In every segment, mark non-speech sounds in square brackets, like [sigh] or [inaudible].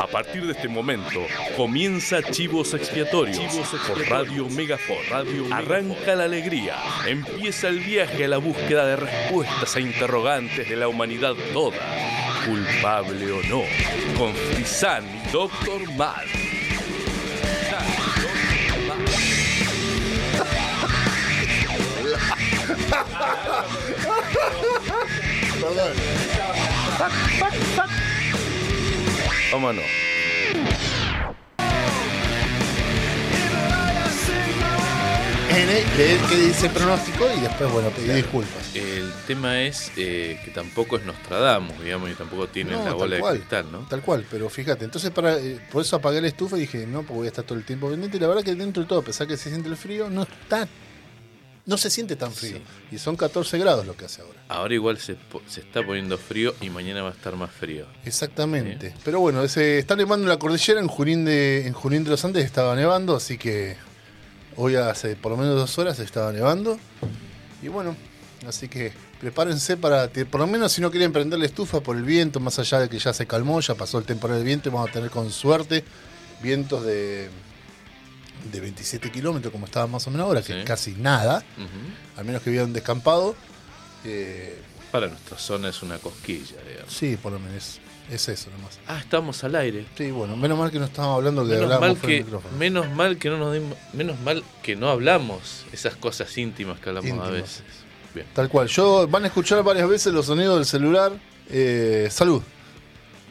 A partir de este momento comienza Chivos Expiatorios por Radio Megafon. Radio Arranca la alegría. Empieza el viaje a la búsqueda de respuestas a interrogantes de la humanidad toda. Culpable o no. Con Frisán y Doctor Mal. Vámonos. Leer qué dice el pronóstico y después, bueno, pedir disculpas. El tema es eh, que tampoco es Nostradamus, digamos, y tampoco tiene No, la bola de cual, cristal, ¿no? Tal cual, pero fíjate, entonces para eh, por eso apagué la estufa y dije, no, porque voy a estar todo el tiempo pendiente. Y la verdad que dentro de todo, a pesar que se siente el frío, no está, no se siente tan frío. Y son 14 grados lo que hace ahora. Ahora igual se, se está poniendo frío y mañana va a estar más frío. Exactamente. Pero bueno, se está nevando en la cordillera, en Junín de, en Junín de los Andes estaba nevando, así que hoy hace por lo menos dos horas estaba nevando. Y bueno, así que prepárense para, por lo menos si no quieren prender la estufa por el viento, más allá de que ya se calmó, ya pasó el temporal del viento, y vamos a tener con suerte vientos de, de 27 kilómetros, como estaba más o menos ahora, que Sí. es casi nada, al menos que vivan descampado. Eh, Para nuestra zona es una cosquilla, digamos. sí, por lo menos es eso nomás. Ah, estamos al aire. Sí, bueno, menos mal que no estábamos hablando de Menos hablábamos mal, fuera del que, micrófono. menos mal que no nos dimos- menos mal que no hablamos esas cosas íntimas que hablamos a Íntimas. veces. Bien. Tal cual. Yo van a escuchar varias veces los sonidos del celular. Eh, salud,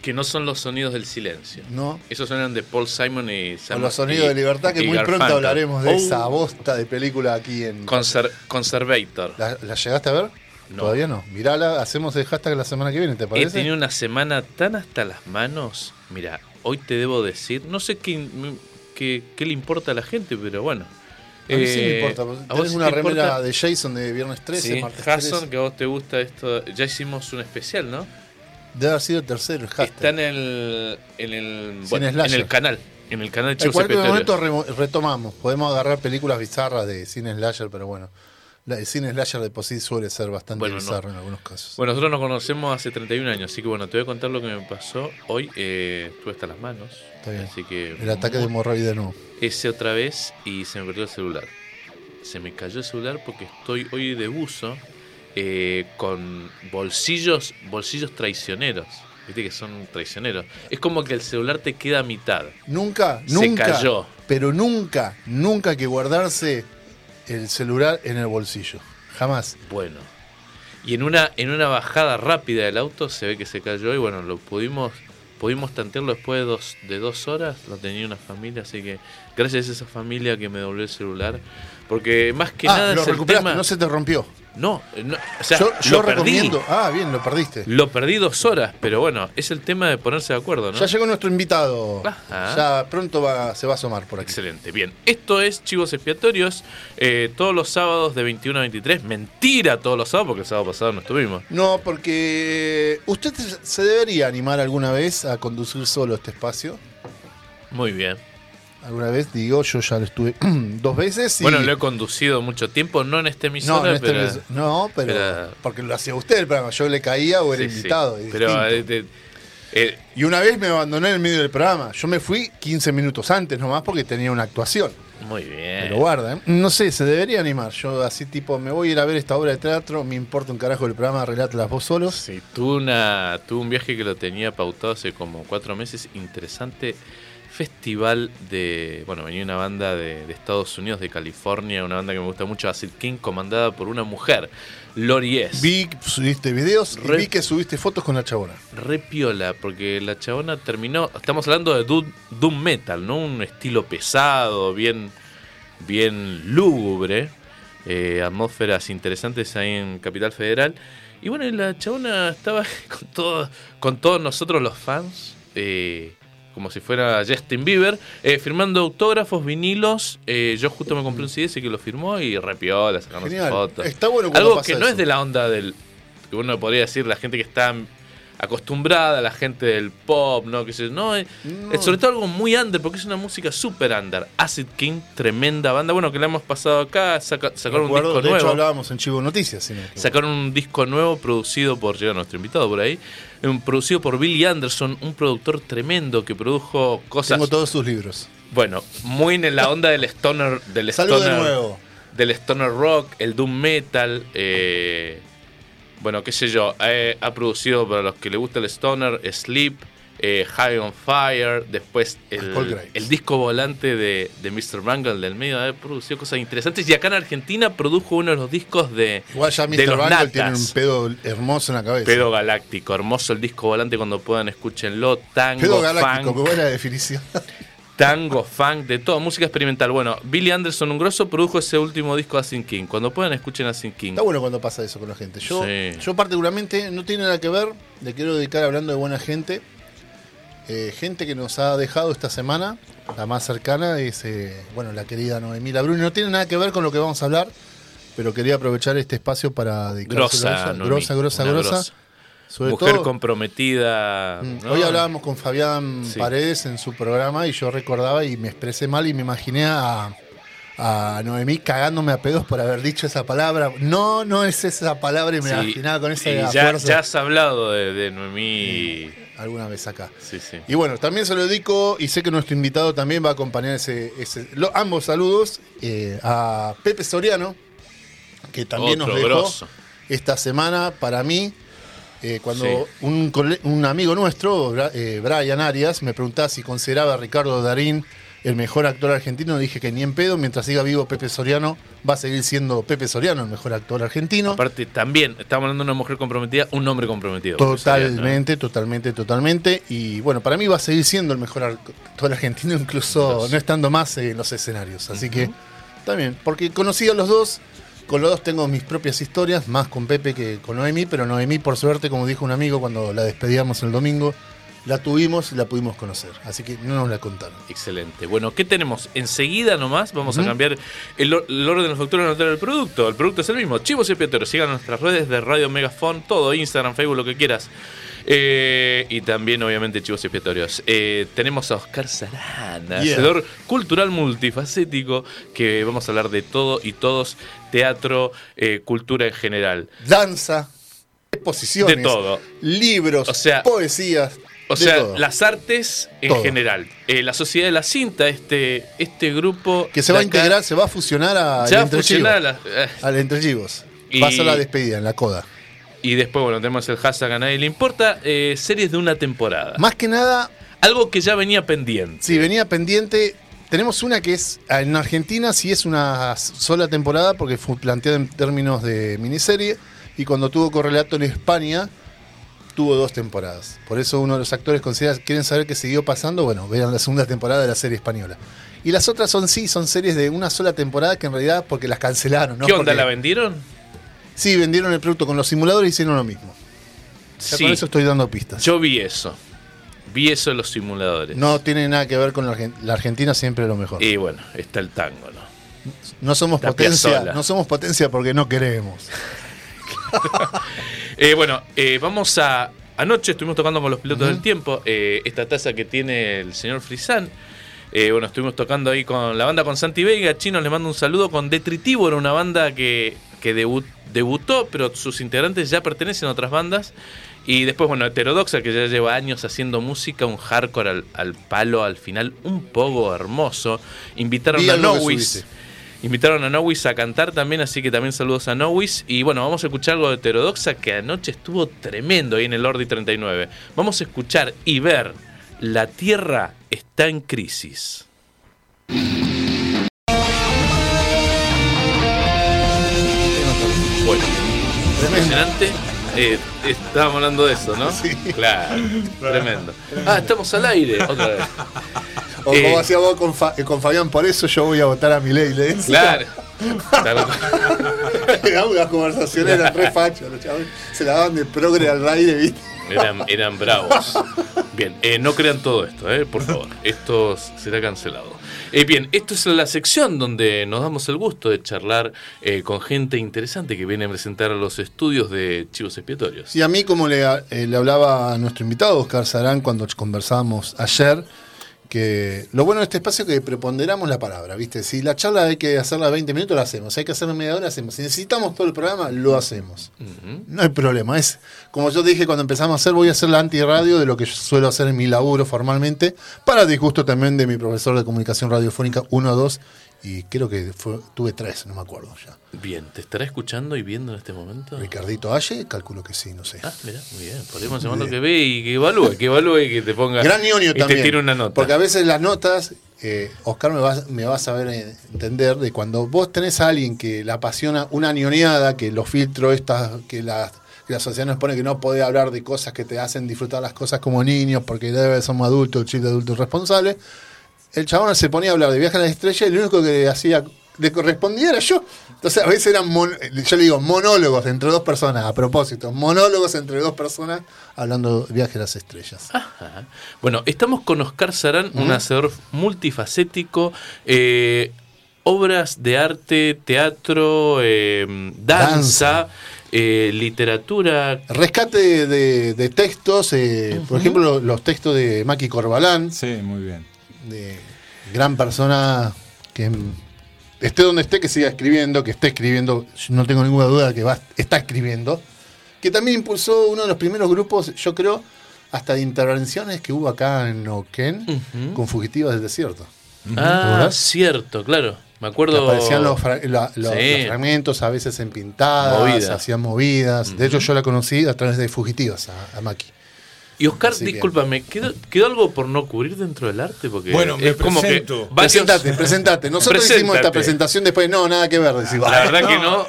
Que no son los sonidos del silencio. ¿no? Esos suenan de Paul Simon y O Sam los sonidos y- de libertad, que muy pronto hablaremos de Oh, esa bosta de película aquí en. Conser- Conservator. ¿La, la llegaste a ver? No. Todavía no. Mirala, hacemos el hashtag la semana que viene, ¿te He parece? tenido una semana tan hasta las manos. Mira, hoy te debo decir, no sé qué, qué, qué le importa a la gente, pero bueno. A mí sí me Eh, importa. porque ¿a vos Tenés sí una te remera importa? de Jason de viernes 13, Sí, martes Jason, 13. que a vos te gusta esto. Ya hicimos un especial, ¿no? Debe haber sido el tercero, el hashtag. Está en el, en el, bueno, en el canal. En el canal de En cualquier momento retomamos. Podemos agarrar películas bizarras de cine slasher, pero bueno. La, el cine slasher de por sí suele ser bastante Bueno, no. bizarro en algunos casos. Bueno, nosotros nos conocemos hace 31 años, así que bueno, te voy a contar lo que me pasó. Hoy eh, estuve hasta las manos. Está bien. Así que. el ataque de hemorroide de nuevo. Ese otra vez y se me perdió el celular. Se me cayó el celular porque estoy hoy de buzo eh, con bolsillos, bolsillos traicioneros. Viste que son traicioneros. Es como que el celular te queda a mitad. Nunca, Se nunca. cayó. Pero nunca, nunca hay que guardarse el celular en el bolsillo. Jamás. Bueno. Y en una, en una bajada rápida del auto se ve que se cayó y bueno, lo pudimos, pudimos tantearlo después de dos, de dos horas. Lo tenía una familia, así que gracias a esa familia que me devolvió el celular. Porque más que ah, nada lo es el recuperaste, tema. no se te rompió. No, no, o sea, yo yo lo perdí. recomiendo. Ah, bien, lo perdiste. Lo perdí dos horas, pero bueno, es el tema de ponerse de acuerdo, ¿no? Ya llegó nuestro invitado. Ajá. Ya pronto va, se va a asomar por aquí. Excelente, bien. Esto es Chivos Expiatorios, eh, todos los sábados de 21 a 23. Mentira todos los sábados, porque el sábado pasado no estuvimos. No, porque usted se debería animar alguna vez a conducir solo este espacio. Muy bien. Alguna vez, digo, yo ya lo estuve [clears throat] dos veces. Y Bueno, lo he conducido mucho tiempo, no en esta emisora, no, en este pero... mes- no, pero, pero- porque lo hacía usted el programa. Yo le caía o era Sí, invitado. Pero eh, eh, Y una vez me abandoné en el medio del programa. Yo me fui 15 minutos antes nomás porque tenía una actuación. muy bien. Pero guarda, ¿eh? no sé, se debería animar. Yo así tipo, me voy a ir a ver esta obra de teatro, me importa un carajo el programa, relátela vos solos. Sí, tuve, una, tuve un viaje que lo tenía pautado hace como cuatro meses. Interesante festival de. Bueno, venía una banda de, de Estados Unidos, de California, una banda que me gusta mucho, Acid King, comandada por una mujer, Lori S. Vi subiste videos y Re- vi que subiste fotos con la chabona. Re piola, porque la chabona terminó. Estamos hablando de doom, doom metal, ¿no? Un estilo pesado, bien, bien lúgubre. eh, atmósferas interesantes ahí en Capital Federal. Y bueno, la chabona estaba [laughs] con, todo, con todos nosotros los fans. eh, como si fuera Justin Bieber, eh, firmando autógrafos, vinilos. eh, yo justo me compré un CD ese que lo firmó y re piola, sacándose Genial. fotos. Está bueno Algo pasa que no eso. es de la onda del. que uno podría decir, la gente que está acostumbrada la gente del pop, ¿no? Que se, no, eh, No. sobre todo algo muy under, porque es una música super under. Acid King, tremenda banda. Bueno, que la hemos pasado acá, saca- sacaron un Recuerdo, disco de hecho nuevo. hablábamos en Chivo Noticias. si no. Sacaron un disco nuevo producido por, llega nuestro invitado por ahí, un producido por Billy Anderson, un productor tremendo que produjo cosas, Tengo todos sus libros. bueno, muy en la onda del stoner, del Salud de stoner, nuevo. del stoner rock, el doom metal, eh, bueno, qué sé yo, eh, ha producido para los que le gusta el stoner, Sleep, eh, High on Fire, después el, disco volante de, de Mr. Bangle del medio, ha producido cosas interesantes y acá en Argentina produjo uno de los discos de, Igual ya Mr. los Bangle Natas. tiene un pedo hermoso en la cabeza. Pedo Galáctico, hermoso el disco volante cuando puedan escúchenlo, tango, Pedo galáctico, funk, qué buena definición. [laughs] tango, funk, de todo, música experimental. Bueno, Billy Anderson, un grosso, produjo ese último disco de Asin King. Cuando puedan escuchen Asin King. Está bueno cuando pasa eso con la gente. Yo, Sí. yo particularmente no tiene nada que ver, le quiero dedicar hablando de buena gente. Eh, gente que nos ha dejado esta semana, la más cercana es, eh, bueno, la querida Noemí Labruni. No tiene nada que ver con lo que vamos a hablar, pero quería aprovechar este espacio para dedicárselo a Grosa, ella. Noemí, grosa, grosa, grosa. grosa. Sobre Mujer todo, comprometida. Mm, ¿no? Hoy hablábamos con Fabián Sí. Paredes en su programa y yo recordaba y me expresé mal y me imaginé a, a Noemí cagándome a pedos por haber dicho esa palabra. No, no es esa palabra y me Sí, imaginaba con esa y ya, fuerza ya has hablado de, de Noemí. Alguna vez acá. Sí, sí. Y bueno, también se lo dedico y sé que nuestro invitado también va a acompañar ese, ese- lo- ambos saludos eh, a Pepe Soriano, que también Otro nos dejó grosso. esta semana para mí. eh, cuando Sí. un, un amigo nuestro, eh, Brian Arias, me preguntaba si consideraba a Ricardo Darín el mejor actor argentino, dije que ni en pedo, mientras siga vivo Pepe Soriano, va a seguir siendo Pepe Soriano el mejor actor argentino. Aparte, también, estamos hablando de una mujer comprometida, un hombre comprometido. ¿no? Totalmente, totalmente, totalmente. Y bueno, para mí va a seguir siendo el mejor actor argentino, incluso no estando más en los escenarios. Así que también, porque conocí a los dos, con los dos tengo mis propias historias, más con Pepe que con Noemí, pero Noemí, por suerte, como dijo un amigo cuando la despedíamos el domingo, la tuvimos y la pudimos conocer. Así que no nos la contaron. Excelente. Bueno, ¿qué tenemos? Enseguida nomás vamos a cambiar el, or- el orden de la factura notar el producto. El producto es el mismo. Chivos y expiatorios. Sigan nuestras redes de Radio Megafon, todo, Instagram, Facebook, lo que quieras. Eh, y también, obviamente, Chivos y expiatorios. Eh, tenemos a Oscar Sarana, Yeah. hacedor cultural multifacético, que vamos a hablar de todo y todos, teatro, eh, cultura en general. Danza, exposiciones, De todo. libros, O sea, poesías. O sea, todo. las artes en Todo. general. Eh, la Sociedad de la Cinta, este, este grupo... que se va a acá, integrar, se va a fusionar a Se va a Entre fusionar Chivos. la- eh, Al Entre Chivos. Va a ser la despedida en la coda. Y después, bueno, tenemos el hashtag a nadie le importa. eh, series de una temporada. Más que nada, Algo que ya venía pendiente. sí, venía pendiente. Tenemos una que es, en Argentina sí es una sola temporada porque fue planteada en términos de miniserie y cuando tuvo correlato en España tuvo dos temporadas. Por eso uno de los actores considera, quieren saber qué siguió pasando, bueno, vean la segunda temporada de la serie española. Y las otras son sí, son series de una sola temporada que en realidad porque las cancelaron, ¿no? ¿Qué onda? Porque- ¿La vendieron? Sí, vendieron el producto con los simuladores y hicieron lo mismo. Ya Sí. con eso estoy dando pistas. Yo vi eso. Vi eso en los simuladores. No tiene nada que ver con la, Argen- la Argentina, siempre lo mejor. Y bueno, está el tango, ¿no? no somos la potencia, no somos potencia porque no queremos. [laughs] Eh, bueno, eh, vamos a. Anoche estuvimos tocando con los pilotos del tiempo eh, esta taza que tiene el señor Frisán. Eh, bueno, estuvimos tocando ahí con la banda con Santi Vega. Chino le mando un saludo con Detritivo, era una banda que, que debu- debutó, pero sus integrantes ya pertenecen a otras bandas. Y después, bueno, Heterodoxa, que ya lleva años haciendo música, un hardcore al, al palo, al final, un poco hermoso. Invitaron Vi a Nowis. Invitaron a Nowis a cantar también, así que también saludos a Nowis. Y bueno, vamos a escuchar algo de Heterodoxa que anoche estuvo tremendo ahí en el Ordi 39. Vamos a escuchar y ver La Tierra está en crisis. Bueno, impresionante. Eh, estábamos hablando de eso, ¿no? Sí. Claro, tremendo. Ah, estamos al aire, otra vez. O Eh. como hacía vos con, Fa- eh, con Fabián, por eso yo voy a votar a mi ley. Le. Claro. [laughs] Eran unas conversaciones eran re fachas, los chavales se la daban de progre al aire, ¿viste? Eran, eran bravos. Bien, eh, no crean todo esto, eh, por favor. Esto será cancelado. Eh, bien, esto es la sección donde nos damos el gusto de charlar eh, con gente interesante que viene a presentar los estudios de Chivos Expiatorios. Y a mí, como le, eh, le hablaba a nuestro invitado, Oscar Sarán, cuando conversábamos ayer, que lo bueno de este espacio es que preponderamos la palabra, ¿viste? Si la charla hay que hacerla 20 minutos, la hacemos. Si hay que hacerla media hora, la hacemos. Si necesitamos todo el programa, lo hacemos. No hay problema. Es como yo dije cuando empezamos a hacer, voy a hacer la antirradio de lo que yo suelo hacer en mi laburo formalmente, para disgusto también de mi profesor de comunicación radiofónica 1, 2, y creo que fue- tuve tres, no me acuerdo ya. Bien, ¿te estará escuchando y viendo en este momento? Ricardito Aye, calculo que sí, no sé. Ah, mira, muy bien. Podríamos llamarlo que ve y que evalúe, que evalúe y que te ponga. Gran ñoño y también. te tire una nota. Porque a veces las notas, eh, Oscar me va, me va a saber entender de cuando vos tenés a alguien que le apasiona una ñoneada, que los filtros estas, que la, que la sociedad nos pone que no puede hablar de cosas que te hacen disfrutar las cosas como niños, porque debe somos adultos, chicos adultos responsables. El chabón se ponía a hablar de viaje a la estrella y lo único que hacía, le correspondía era yo. Entonces a veces eran, mon- yo le digo, monólogos entre dos personas, a propósito, monólogos entre dos personas hablando de viaje a las estrellas. Ajá. Bueno, estamos con Oscar Sarán, un hacedor multifacético. eh, obras de arte, teatro, eh, danza, Danza. eh, literatura. Rescate de, de textos, eh, por ejemplo, lo- los textos de Maki Corbalán, Sí, muy bien. De gran persona que esté donde esté, que siga escribiendo, que esté escribiendo, yo no tengo ninguna duda de que va, está escribiendo, que también impulsó uno de los primeros grupos, yo creo, hasta de intervenciones que hubo acá en Neuquén Ujú. con fugitivas del desierto. Ah, cierto, claro. Me acuerdo. aparecían los, fra- la- los- Sí. los fragmentos, a veces en pintadas, hacían movidas. De hecho, yo la conocí a través de fugitivas a, a Maki. Y Oscar, Así que- discúlpame, ¿quedó, quedó algo por no cubrir dentro del arte? Porque Bueno, me es como que presento. varios- Presentate, presentate. Nosotros hicimos esta presentación después, no, nada que ver. decís, La verdad que no.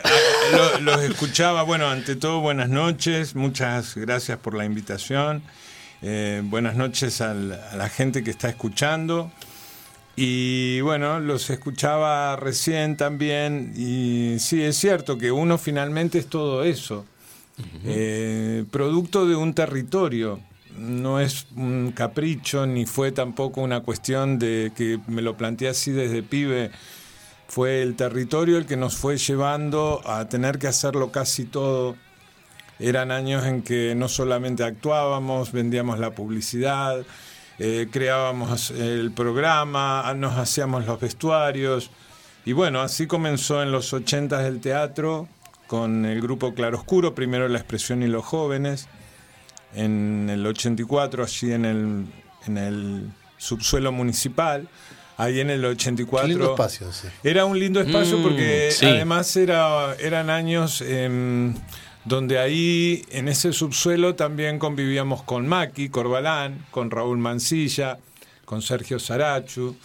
Lo- los escuchaba, bueno, ante todo, buenas noches, muchas gracias por la invitación. Eh, buenas noches al- a la gente que está escuchando. Y bueno, los escuchaba recién también. Y sí, es cierto que uno finalmente es todo eso. Eh, producto de un territorio. No es un capricho, ni fue tampoco una cuestión de que me lo planteé así desde pibe. Fue el territorio el que nos fue llevando a tener que hacerlo casi todo. Eran años en que no solamente actuábamos, vendíamos la publicidad, eh, creábamos el programa, nos hacíamos los vestuarios. Y bueno, así comenzó en los 80 el teatro con el grupo Claroscuro, primero La Expresión y los Jóvenes, en el 84 allí en el, en el subsuelo municipal, ahí en el 84. Qué lindo espacio ese. Era un lindo espacio Mm, porque sí. además era, eran años em, donde ahí en ese subsuelo también convivíamos con Maki Corbalán, con Raúl Mancilla, con Sergio Sarachu,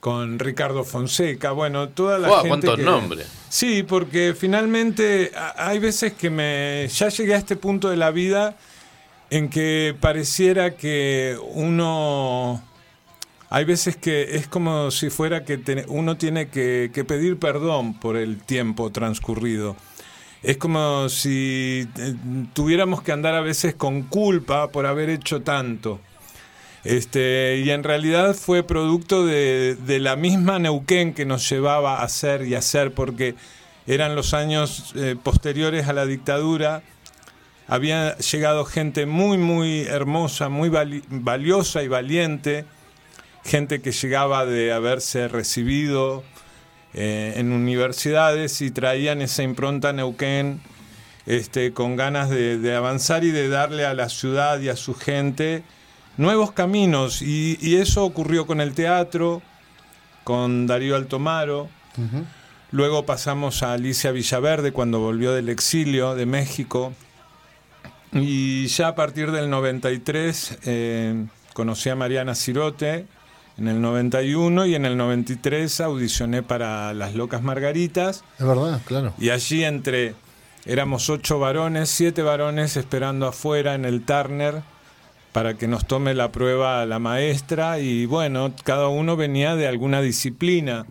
con Ricardo Fonseca, bueno, toda la Fua, gente cuántos que- nombres. Sí, porque finalmente hay veces que me ya llegué a este punto de la vida en que pareciera que uno hay veces que es como si fuera que uno tiene que, pedir perdón por el tiempo transcurrido. Es como si eh, tuviéramos que andar a veces con culpa por haber hecho tanto. Este, y en realidad fue producto de, de la misma Neuquén que nos llevaba a hacer y hacer, porque eran los años eh, posteriores a la dictadura. Había llegado gente muy, muy hermosa, muy vali- valiosa y valiente, gente que llegaba de haberse recibido eh, en universidades y traían esa impronta Neuquén este, con ganas de, de avanzar y de darle a la ciudad y a su gente nuevos caminos. Y, y eso ocurrió con el teatro, con Darío Altomaro. Luego pasamos a Alicia Villaverde cuando volvió del exilio de México. Y ya a partir del 93 eh, conocí a Mariana Cirote en el 91 y en el 93 audicioné para Las Locas Margaritas. Es verdad, claro. Y allí entre, éramos ocho varones, siete varones esperando afuera en el Turner para que nos tome la prueba la maestra y bueno, cada uno venía de alguna disciplina.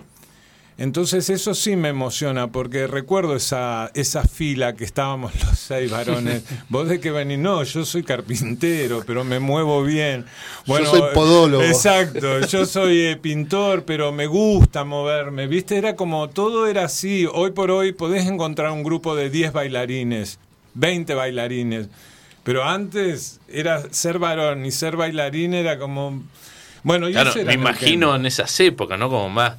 Entonces eso sí me emociona porque recuerdo esa, esa fila que estábamos [laughs] los seis varones. [laughs] Vos de que venís, no, yo soy carpintero, pero me muevo bien. Bueno, yo soy podólogo. Exacto, yo soy eh, pintor, pero me gusta moverme. ¿Viste? Era como todo era así. Hoy por hoy podés encontrar un grupo de 10 bailarines, 20 bailarines. Pero antes era ser varón y ser bailarín era como... Bueno, yo me imagino en esas épocas, ¿no? Como más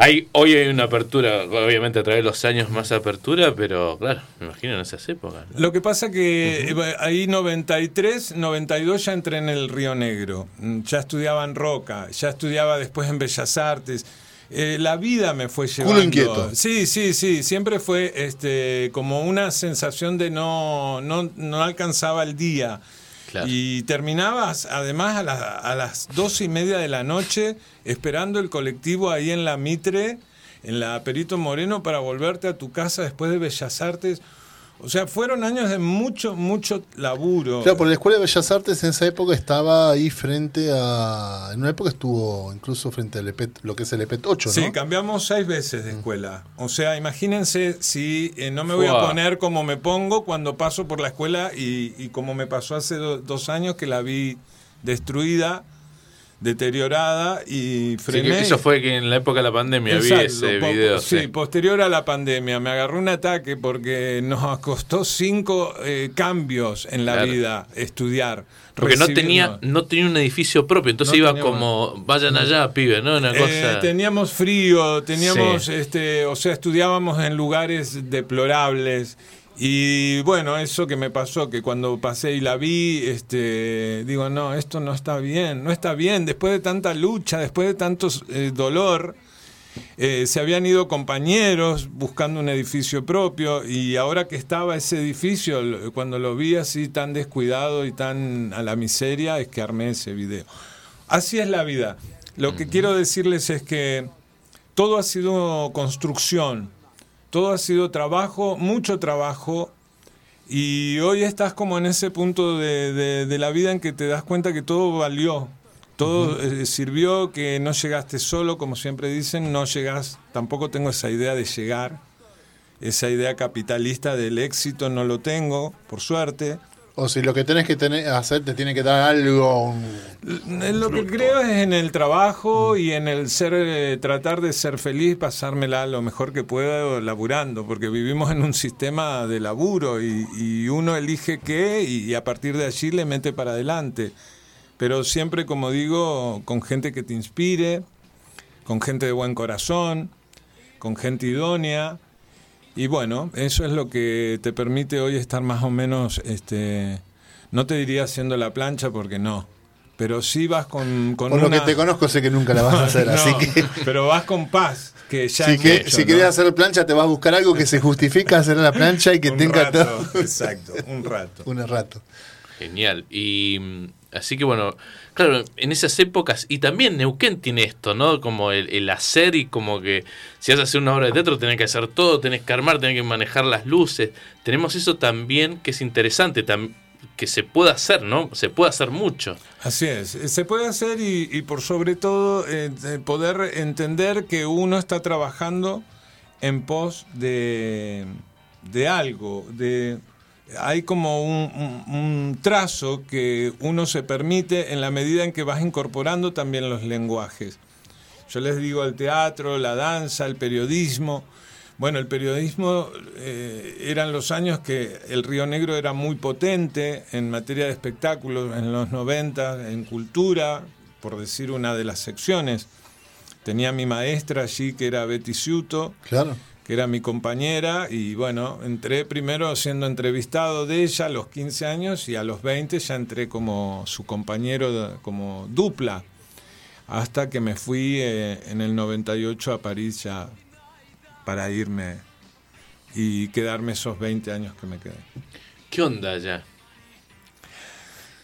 hay, hoy hay una apertura, obviamente a través de los años más apertura, pero claro, me imagino en esas épocas. Lo que pasa que eh, ahí 93, 92 ya entré en el Río Negro, mm, ya estudiaba en Roca, ya estudiaba después en Bellas Artes. Eh, la vida me fue llevando. Culo inquieto. Sí, sí, sí. Siempre fue este, como una sensación de no, no, no alcanzaba el día. Y terminabas además a, a las dos y media de la noche esperando el colectivo ahí en la Mitre, en la Perito Moreno, para volverte a tu casa después de Bellas Artes. O sea, fueron años de mucho, mucho laburo. Claro, porque la Escuela de Bellas Artes en esa época estaba ahí frente a. En una época estuvo incluso frente al EPET, lo que es el EPET 8, ¿no? Sí, cambiamos seis veces de escuela. O sea, imagínense si eh, no me voy a poner como me pongo cuando paso por la escuela y, como me pasó hace dos años que la vi destruida deteriorada y frené. eso fue que en la época de la pandemia vi ese video. Sí, posterior a la pandemia. Me agarró un ataque porque nos costó cinco eh, cambios en la vida estudiar. Porque no tenía, no tenía un edificio propio, entonces iba como, vayan allá, pibe, ¿no? Una eh, cosa... teníamos frío, teníamos, este, o sea, estudiábamos en lugares deplorables y bueno, eso que me pasó, que cuando pasé y la vi, este, digo, no, esto no está bien, no está bien, después de tanta lucha, después de tanto eh, dolor, eh, se habían ido compañeros buscando un edificio propio y ahora que estaba ese edificio, cuando lo vi así tan descuidado y tan a la miseria, es que armé ese video. Así es la vida. Lo que quiero decirles es que todo ha sido construcción todo ha sido trabajo, mucho trabajo, y hoy estás como en ese punto de, la vida en que te das cuenta que todo valió, todo eh, sirvió, que no llegaste solo, como siempre dicen, no llegas, tampoco tengo esa idea de llegar, esa idea capitalista del éxito no lo tengo, por suerte. O si lo que tenés que hacer te tiene que dar algo. Lo que creo es en el trabajo y en el ser, eh, tratar de ser feliz, pasármela lo mejor que pueda laburando, porque vivimos en un sistema de laburo y, uno elige qué y, a partir de allí le mete para adelante. Pero siempre, como digo, con gente que te inspire, con gente de buen corazón, con gente idónea y bueno, eso es lo que te permite hoy estar más o menos, este, no te diría haciendo la plancha porque no, pero sí vas con, con Por lo que te conozco sé que nunca la vas a hacer, [laughs] así que... Pero vas con paz, que ya Si, que, si querés hacer plancha te vas a buscar algo que se justifica hacer la plancha y que tenga todo... Exacto, un rato. [laughs] un rato. Genial. Y mm, así que bueno, claro, en esas épocas, y también Neuquén tiene esto, ¿no? Como el, hacer y como que si vas a hacer una obra de teatro tenés que hacer todo, tenés que armar, tenés que manejar las luces. Tenemos eso también que es interesante, que se puede hacer, ¿no? Se puede hacer mucho. Así es, se puede hacer y, por sobre todo eh, poder entender que uno está trabajando en pos de, de algo, de hay como un, trazo que uno se permite en la medida en que vas incorporando también los lenguajes. Yo les digo el teatro, la danza, el periodismo. Bueno, el periodismo eh, eran los años que el Río Negro era muy potente en materia de espectáculos, en los 90, en cultura, por decir una de las secciones. Tenía mi maestra allí que era Betty Ciuto. Claro que era mi compañera, y bueno, entré primero siendo entrevistado de ella a los 15 años y a los 20 ya entré como su compañero, como dupla, hasta que me fui eh, en el 98 a París ya para irme y quedarme esos 20 años que me quedé. ¿Qué onda allá?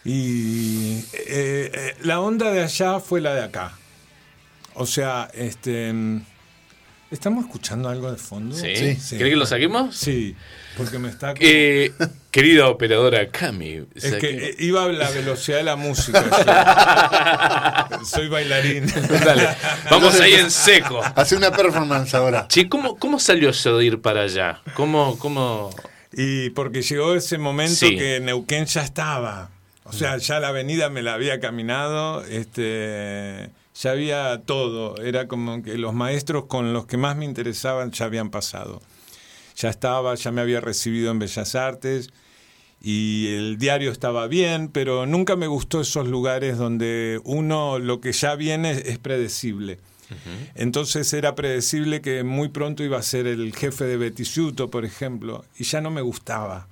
Y eh, eh, la onda de allá fue la de acá. O sea, este ¿Estamos escuchando algo de fondo? Sí. ¿Cree que lo saquemos? Sí, porque me está... Eh, [laughs] Querida operadora Cami. Es que eh, iba a la velocidad de la música. [laughs] Soy bailarín. Dale, vamos ahí en seco. Hace una performance ahora. Che, ¿cómo, ¿cómo salió eso de ir para allá? ¿Cómo, cómo... Y porque llegó ese momento Sí. que Neuquén ya estaba. O sea, ya la avenida me la había caminado, este, ya había todo. Era como que los maestros con los que más me interesaban ya habían pasado. Ya estaba, ya me había recibido en Bellas Artes y el diario estaba bien, pero nunca me gustó esos lugares donde uno lo que ya viene es predecible. Entonces era predecible que muy pronto iba a ser el jefe de Betisuto, por ejemplo, y ya no me gustaba.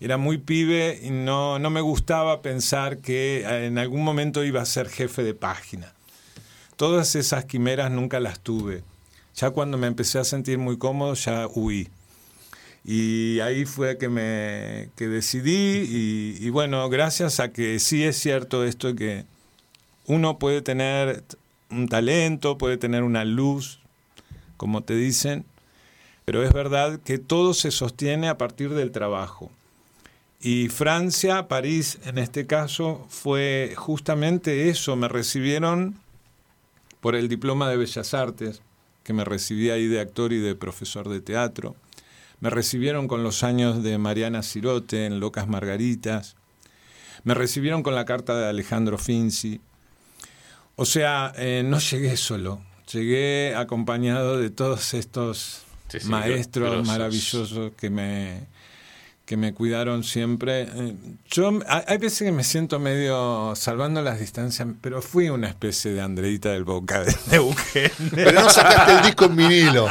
Era muy pibe y no, no me gustaba pensar que eh, en algún momento iba a ser jefe de página. Todas esas quimeras nunca las tuve. Ya cuando me empecé a sentir muy cómodo, ya huí. Y ahí fue que me que decidí y, bueno, gracias a que sí es cierto esto que uno puede tener un talento, puede tener una luz, como te dicen, pero es verdad que todo se sostiene a partir del trabajo. Y Francia, París en este caso, fue justamente eso, me recibieron por el diploma de Bellas Artes, que me recibí ahí de actor y de profesor de teatro. Me recibieron con los años de Mariana Cirote en Locas Margaritas. Me recibieron con la carta de Alejandro Finzi. O sea, eh, no llegué solo, llegué acompañado de todos estos Sí, sí, maestros grosos. maravillosos que me, que me cuidaron siempre. Eh, Yo hay hay veces que me siento medio salvando las distancias, pero fui una especie de Andreita del Boca de [laughs] Neuquén. Pero no sacaste el disco en vinilo.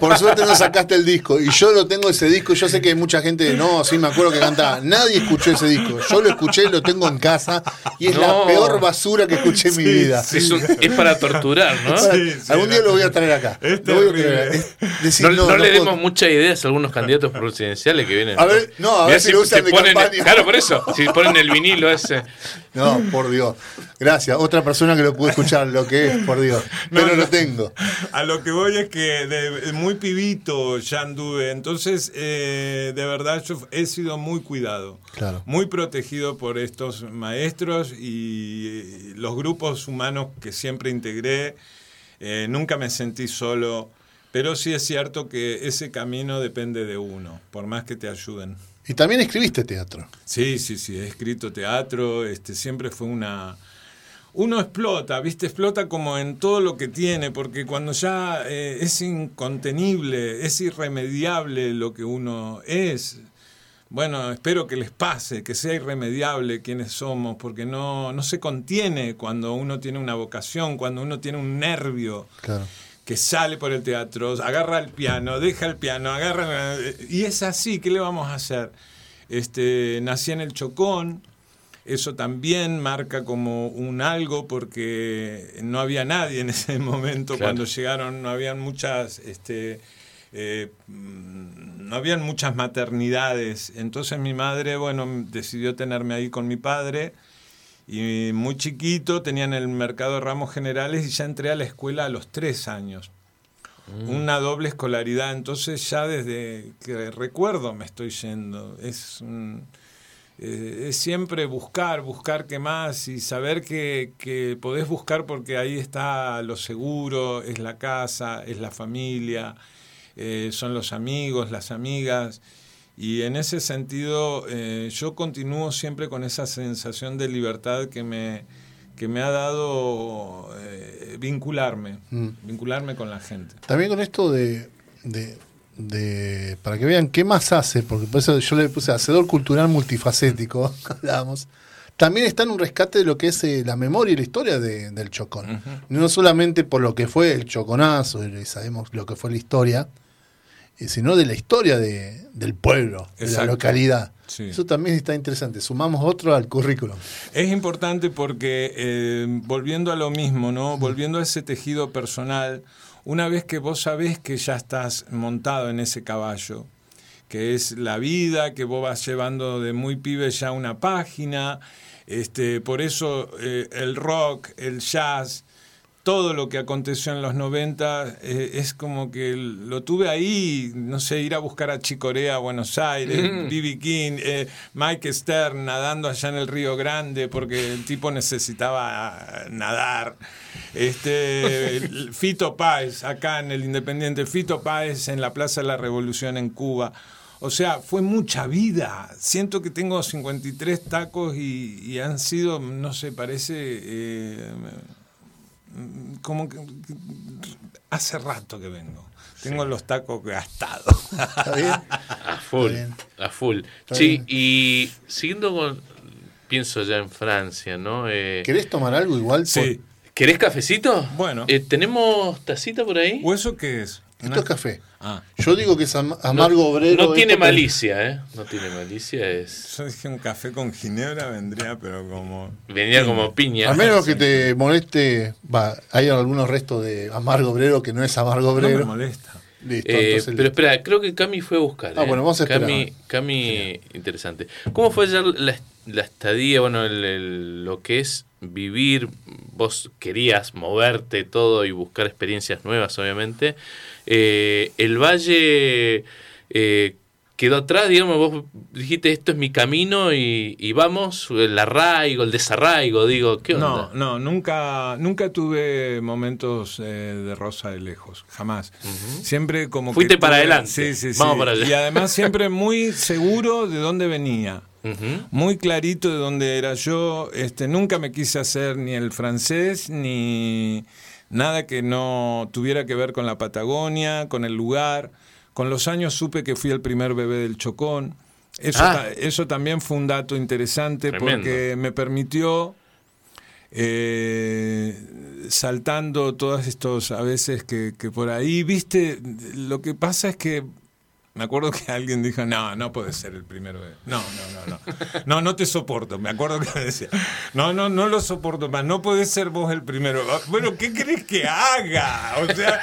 Por suerte no sacaste el disco. Y yo lo tengo ese disco. Yo sé que hay mucha gente, no, sí me acuerdo que cantaba. Nadie escuchó ese disco. Yo lo escuché, lo tengo en casa. Y es la peor basura que escuché en mi vida. Es, un- es para torturar, ¿no? Sí, sí, Algún día lo voy a traer acá. Es Lo voy a terrible. traer. Es decir, No, no le puedo- demos muchas ideas a algunos candidatos presidenciales que vienen. A ver, no, a ver Mirá si lo usan de ponen- campaña. Claro, por eso. Si ponen el vinilo ese. No, por Dios. Gracias. Otra persona que lo pudo escuchar lo que es, por Dios. Pero No, lo tengo. A lo que voy es que de muy pibito ya anduve, entonces eh, de verdad yo he sido muy cuidado, Claro. muy protegido por estos maestros y los grupos humanos que siempre integré, Eh, nunca me sentí solo, pero sí es cierto que ese camino depende de uno, por más que te ayuden. Y también escribiste teatro. Sí, sí, sí, he escrito teatro, este, siempre fue una... Uno explota, ¿viste? Explota como en todo lo que tiene, porque cuando ya eh, es incontenible, es irremediable lo que uno es. Bueno, espero que les pase, que sea irremediable quienes somos, porque no, no se contiene cuando uno tiene una vocación, cuando uno tiene un nervio Claro. Que sale por el teatro, agarra el piano, deja el piano, agarra... Y es así, ¿qué le vamos a hacer? Este, nací en el Chocón, eso también marca como un algo porque no había nadie en ese [laughs] momento Claro. cuando llegaron, no habían muchas... Este, eh, no habían muchas maternidades, entonces mi madre, bueno, decidió tenerme ahí con mi padre, y muy chiquito tenía en el mercado de ramos generales y ya entré a la escuela a los tres años. Una doble escolaridad, entonces ya desde que recuerdo me estoy yendo. Es, un- eh, es siempre buscar, buscar qué más y saber que, que podés buscar porque ahí está lo seguro, es la casa, es la familia, eh, son los amigos, las amigas. Y en ese sentido, eh, yo continúo siempre con esa sensación de libertad que me, que me ha dado eh, vincularme, Mm. vincularme con la gente. También con esto de, de, de- para que vean qué más hace, porque por eso yo le puse hacedor cultural multifacético, [laughs] hablábamos. También está en un rescate de lo que es eh, la memoria y la historia de- del Chocón. No solamente por lo que fue el Choconazo, y sabemos lo que fue la historia, sino de la historia de- del pueblo, de la localidad. Sí. Eso también está interesante. Sumamos otro al currículum. Es importante porque, eh, volviendo a lo mismo, ¿no? Volviendo a ese tejido personal, una vez que vos sabés que ya estás montado en ese caballo, que es la vida, que vos vas llevando de muy pibe ya una página, este, por eso eh, el rock, el jazz, todo lo que aconteció en los 90 eh, es como que lo tuve ahí, no sé, ir a buscar a Chicorea a Buenos Aires, B.B. King, eh, Mike Stern nadando allá en el Río Grande porque el tipo necesitaba nadar. Este, Fito Páez, acá en el Independiente, Fito Páez en la Plaza de la Revolución en Cuba. O sea, fue mucha vida. Siento que tengo 53 tacos y, han sido, no sé, parece... Eh, como que hace rato que vengo. Tengo los tacos gastados. ¿Está bien? A full, a full. Sí, y siguiendo con, pienso ya en Francia, ¿no? Eh, ¿Querés tomar algo igual? Sí. ¿Querés cafecito? Bueno. Eh, ¿Tenemos tacita por ahí? ¿O eso qué es? Esto es café. Ah. Yo digo que es amargo obrero. No tiene malicia, ¿eh? No tiene malicia, es. Yo dije un café con ginebra vendría, pero como. Venía como piña. A menos que te moleste. Va, hay algunos restos de amargo obrero que no es amargo obrero. No me molesta. Listo, eh, pero espera, creo que Cami fue a buscar. Ah, bueno, vamos a esperar. Cami, Cami interesante. ¿Cómo fue ya la, estadía, bueno, lo que es vivir? Vos querías moverte todo y buscar experiencias nuevas, obviamente. Eh, el valle eh, quedó atrás, digamos, vos dijiste esto es mi camino y, vamos, el arraigo, el desarraigo, digo, ¿qué onda? No, no, nunca, nunca tuve momentos eh, de rosa de lejos, jamás. Siempre como Fuiste para adelante. Sí, sí, vamos Para allá. Y además siempre muy seguro de dónde venía. Muy clarito de dónde era yo. Este, nunca me quise hacer ni el francés ni nada que no tuviera que ver con la Patagonia, con el lugar. Con los años supe que fui el primer bebé del Chocón. Eso, ah. eso también fue un dato interesante porque me permitió, eh, saltando todos estos a veces que, que por ahí, viste, lo que pasa es que me acuerdo que alguien dijo, no, no puede ser el primero. No, no, no, no. No, no te soporto. Me acuerdo que me decía, no, no, no lo soporto más. No puede ser vos el primero. Ah, bueno, ¿qué crees que haga? O sea,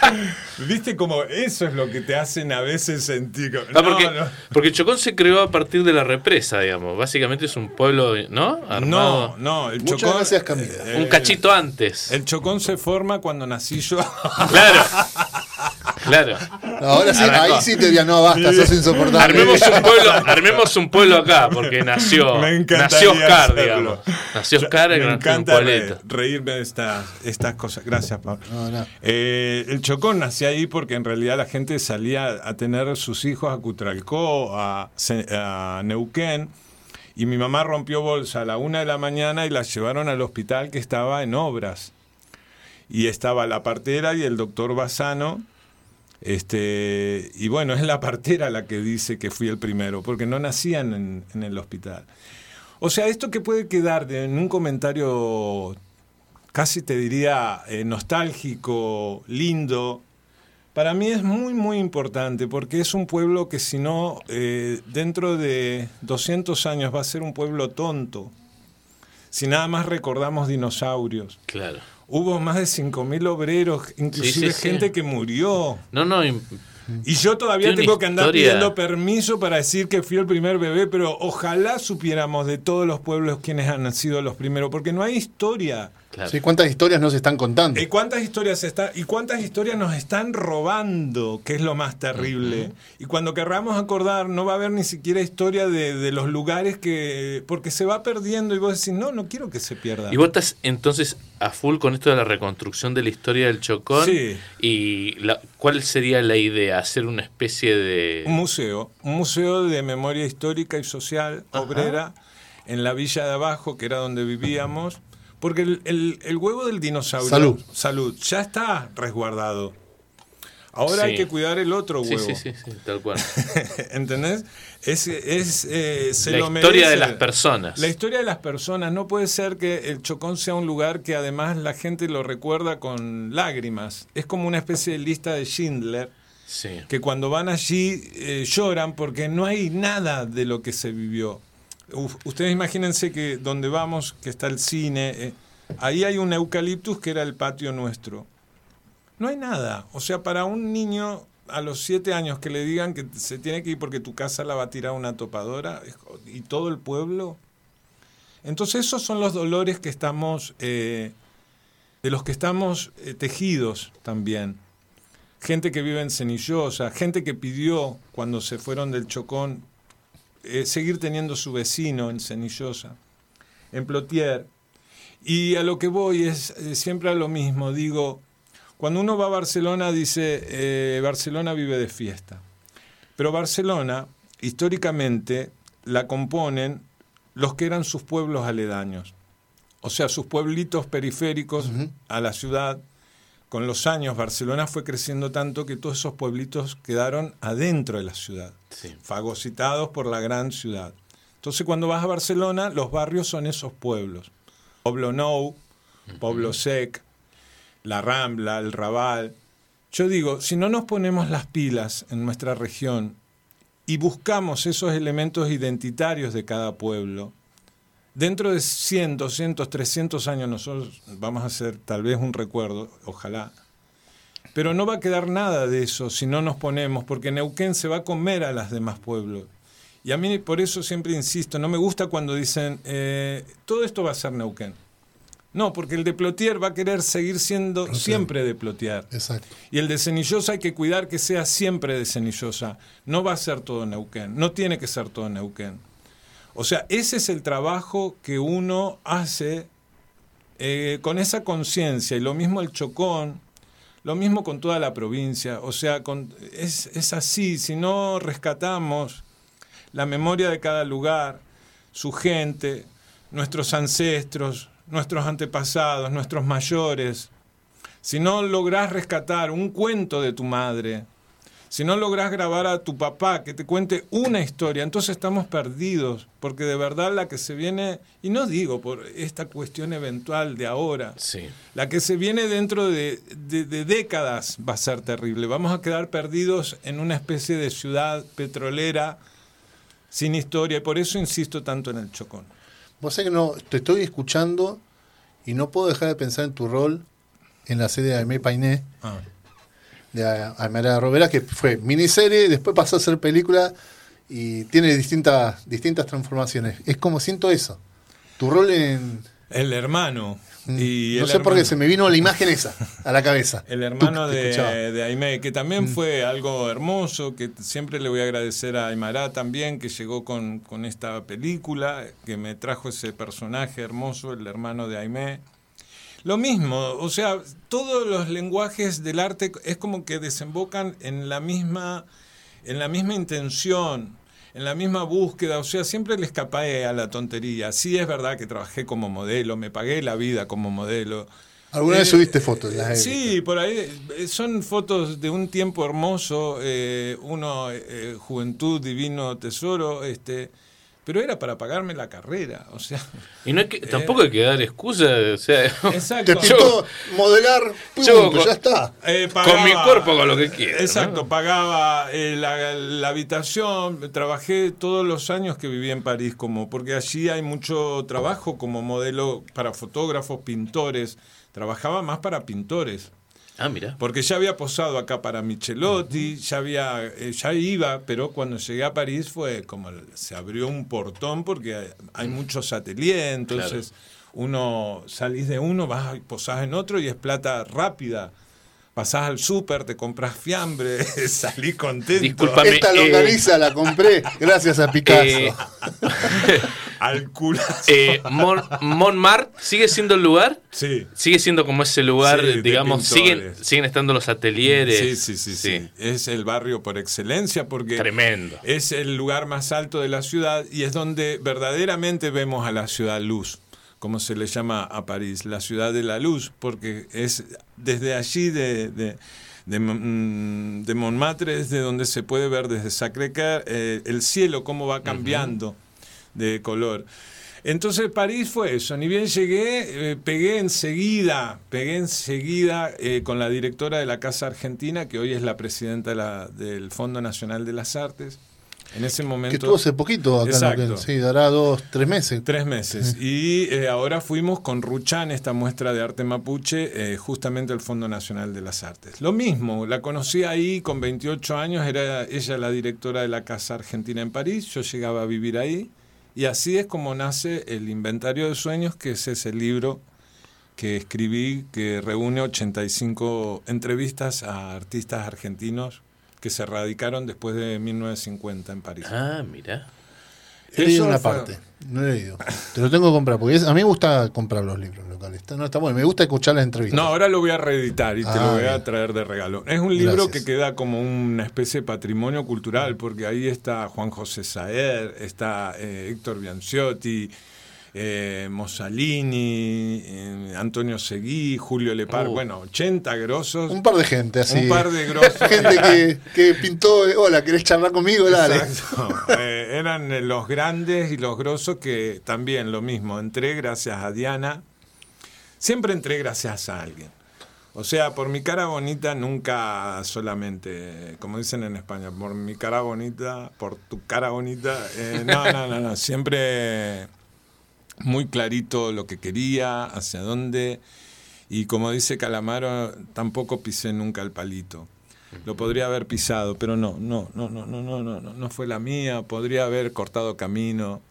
viste como eso es lo que te hacen a veces sentir. No, porque, porque Chocón se creó a partir de la represa, digamos. Básicamente es un pueblo, ¿no? No, no. El Muchas Chocón, gracias, Camila. Eh, un cachito antes. El Chocón se forma cuando nací yo. Claro. [laughs] Claro. ahora sí, ahí sí te diría, no, basta, sos insoportable. Armemos un pueblo, armemos un pueblo acá, porque nació, [laughs] nació Oscar, digamos. Nació Oscar Me encanta reírme de estas, estas cosas. Gracias, Pablo. Eh, el Chocón nació ahí porque en realidad la gente salía a tener sus hijos a Cutralcó, a, a Neuquén. Y mi mamá rompió bolsa a la una de la mañana y la llevaron al hospital que estaba en obras. Y estaba la partera y el doctor Bassano este, y bueno, es la partera la que dice que fui el primero, porque no nacían en, el hospital. O sea, esto que puede quedar en un comentario casi te diría eh, nostálgico, lindo, para mí es muy, muy importante, porque es un pueblo que si no, eh, dentro de 200 años va a ser un pueblo tonto, si nada más recordamos dinosaurios. Claro. Hubo más de 5.000 obreros, inclusive gente que murió. No, no. Y yo todavía tengo que andar pidiendo permiso para decir que fui el primer bebé, pero ojalá supiéramos de todos los pueblos quienes han sido los primeros, porque no hay historia. Sí, ¿cuántas historias nos están contando? ¿Y cuántas historias está, y cuántas historias nos están robando, que es lo más terrible? Y cuando querramos acordar, no va a haber ni siquiera historia de, los lugares que. porque se va perdiendo y vos decís, no, no quiero que se pierda. ¿Y vos estás entonces a full con esto de la reconstrucción de la historia del Chocón? Sí. ¿Y cuál sería la idea? ¿Hacer una especie de. Un museo. Un museo de memoria histórica y social, obrera, en la villa de abajo, que era donde vivíamos porque el, huevo del dinosaurio. Salud. Salud. Ya está resguardado. Ahora hay que cuidar el otro huevo. Sí, sí, sí, tal cual. [laughs] ¿Entendés? Es, es, eh, la historia de las personas. La historia de las personas. No puede ser que el Chocón sea un lugar que además la gente lo recuerda con lágrimas. Es como una especie de lista de Schindler. Sí. Que cuando van allí eh, lloran porque no hay nada de lo que se vivió ustedes imagínense que donde vamos, que está el cine, eh, ahí hay un eucaliptus que era el patio nuestro. No hay nada. O sea, para un niño a los siete años que le digan que se tiene que ir porque tu casa la va a tirar una topadora y todo el pueblo. Entonces esos son los dolores que estamos eh, de los que estamos eh, tejidos también. Gente que vive en Cenillosa, gente que pidió cuando se fueron del Chocón eh, seguir teniendo su vecino en Cenillosa, en Plotier. Y a lo que voy es eh, siempre a lo mismo, digo, cuando uno va a Barcelona dice, eh, Barcelona vive de fiesta. Pero Barcelona, históricamente, la componen los que eran sus pueblos aledaños. O sea, sus pueblitos periféricos a la ciudad. Con los años, Barcelona fue creciendo tanto que todos esos pueblitos quedaron adentro de la ciudad, fagocitados por la gran ciudad. Entonces, cuando vas a Barcelona, los barrios son esos pueblos. Pueblo Nou, Pueblo Sec, La Rambla, el Raval. Yo digo, si no nos ponemos las pilas en nuestra región y buscamos esos elementos identitarios de cada pueblo, dentro de 100, 200, 300 años nosotros vamos a hacer tal vez un recuerdo, ojalá, pero no va a quedar nada de eso si no nos ponemos, porque Neuquén se va a comer a los demás pueblos. Y a mí por eso siempre insisto, no me gusta cuando dicen, eh, todo esto va a ser Neuquén. No, porque el de Plotier va a querer seguir siendo siempre de Plotier. Exacto. Y el de Cenillosa hay que cuidar que sea siempre de Cenillosa. No va a ser todo Neuquén, no tiene que ser todo Neuquén. O sea, ese es el trabajo que uno hace eh, con esa conciencia. Y lo mismo el Chocón, lo mismo con toda la provincia. O sea, es, es así. Si no rescatamos la memoria de cada lugar, su gente, nuestros ancestros, nuestros antepasados, nuestros mayores, si no lográs rescatar un cuento de tu madre, si no lográs grabar a tu papá que te cuente una historia, entonces estamos perdidos, porque de verdad la que se viene, y no digo por esta cuestión eventual de ahora, Sí. la que se viene dentro de, de- de décadas va a ser terrible. Vamos a quedar perdidos en una especie de ciudad petrolera sin historia, y por eso insisto tanto en el Chocón. Vos sabés que no, te estoy escuchando y no puedo dejar de pensar en tu rol en la serie de Aimé Painé, Ah. De Aymara Rovera, que fue miniserie, después pasó a ser película y tiene distintas, distintas transformaciones. Es como siento eso. Tu rol en... El hermano. Y no el sé por qué se me vino la imagen esa a la cabeza. El hermano Tú, de, de Aimé, que también fue algo hermoso, que siempre le voy a agradecer a Aymara también, que llegó con, con esta película, que me trajo ese personaje hermoso, el hermano de Aimé. Lo mismo, o sea, todos los lenguajes del arte es como que desembocan en la misma, en la misma intención, en la misma búsqueda, o sea, siempre le escapé a la tontería. Sí es verdad que trabajé como modelo, me pagué la vida como modelo. ¿Alguna vez Eh, subiste fotos? Las he Sí, por ahí eh, son fotos de un tiempo hermoso, eh, uno, eh, juventud, divino, tesoro, este, pero era para pagarme la carrera, o sea, Y no hay que, [laughs] tampoco hay que dar excusa, o sea, [laughs] Te exacto. pintó modelar, yo con- ya está. Eh, con mi cuerpo con lo que quiero. ¿no? Exacto, pagaba eh, la, la habitación, trabajé todos los años que viví en París, como porque allí hay mucho trabajo como modelo para fotógrafos, pintores, trabajaba más para pintores. Ah, mira. Porque ya había posado acá para Michelotti, ya había, eh, ya iba, pero cuando llegué a París fue como se abrió un portón porque hay, hay muchos ateliers, entonces uno salís de uno, vas y posás en otro y es plata rápida. Pasás al súper, te compras fiambre, [laughs] salís contento. Disculpa. Discúlpame, Esta eh, longaniza la compré gracias a Picasso. Eh, [laughs] Al culazo. eh, Mon- Montmartre sigue siendo el lugar, sí. sigue siendo como ese lugar, Sí, digamos, siguen, siguen estando los atelieres. Sí, sí, sí, sí, Es el barrio por excelencia porque Tremendo. es el lugar más alto de la ciudad y es donde verdaderamente vemos a la ciudad luz, como se le llama a París, la ciudad de la luz, porque es desde allí de, de, de, mm, de Montmartre, es de donde se puede ver desde Sacré-Cœur eh, el cielo, cómo va cambiando de color. Entonces París fue eso, ni bien llegué, eh, pegué enseguida, pegué enseguida eh, con la directora de la Casa Argentina, que hoy es la presidenta la- del Fondo Nacional de las Artes. En ese momento... que estuvo hace poquito acá en Exacto. Sí, dará dos, tres meses. Tres meses. Y eh, ahora fuimos con Ruchan, esta muestra de arte mapuche, eh, justamente al Fondo Nacional de las Artes. Lo mismo, la conocí ahí con 28 años, era ella la directora de la Casa Argentina en París, yo llegaba a vivir ahí, y así es como nace el Inventario de Sueños, que es ese libro que escribí que reúne 85 entrevistas a artistas argentinos que se radicaron después de 1950 en París. Ah, mira. He leído una fue- parte, no he leído. Te lo tengo que comprar, porque es- a mí me gusta comprar los libros locales. Está, no, está bueno, me gusta escuchar las entrevistas. No, ahora lo voy a reeditar y te Ah, lo voy a traer de regalo. Es un libro Gracias. que queda como una especie de patrimonio cultural, porque ahí está Juan José Saer, está eh, Héctor Bianciotti, eh, Mussolini, eh, Antonio Seguí, Julio Lepar, Oh. bueno, 80 grosos. Un par de gente así. Un par de grosos. [laughs] gente que, que pintó, eh, hola, ¿querés charlar conmigo? Dale. Exacto. Eh, eran los grandes y los grosos que también lo mismo. Entré gracias a Diana. Siempre entré gracias a alguien. O sea, por mi cara bonita nunca solamente, como dicen en España, por mi cara bonita, por tu cara bonita. eh, no, no, no, no. Siempre muy clarito lo que quería, hacia dónde. Y como dice Calamaro, tampoco pisé nunca el palito. Lo podría haber pisado, pero no, no, no, no, no, no, no, no fue la mía. Podría haber cortado camino.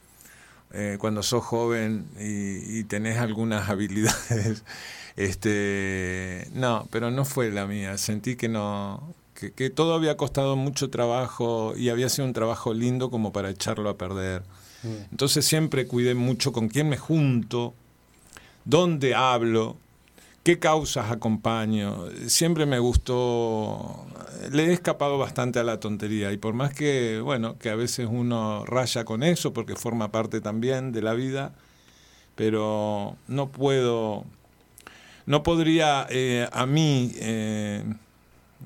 Eh, cuando sos joven y, y, tenés algunas [laughs] habilidades, este, no, pero no fue la mía. Sentí que no, que, que todo había costado mucho trabajo y había sido un trabajo lindo como para echarlo a perder. Entonces siempre cuidé mucho con quién me junto, dónde hablo, qué causas acompaño. Siempre me gustó, le he escapado bastante a la tontería y por más que, bueno, que a veces uno raya con eso porque forma parte también de la vida, pero no puedo, no podría eh, a mí, eh,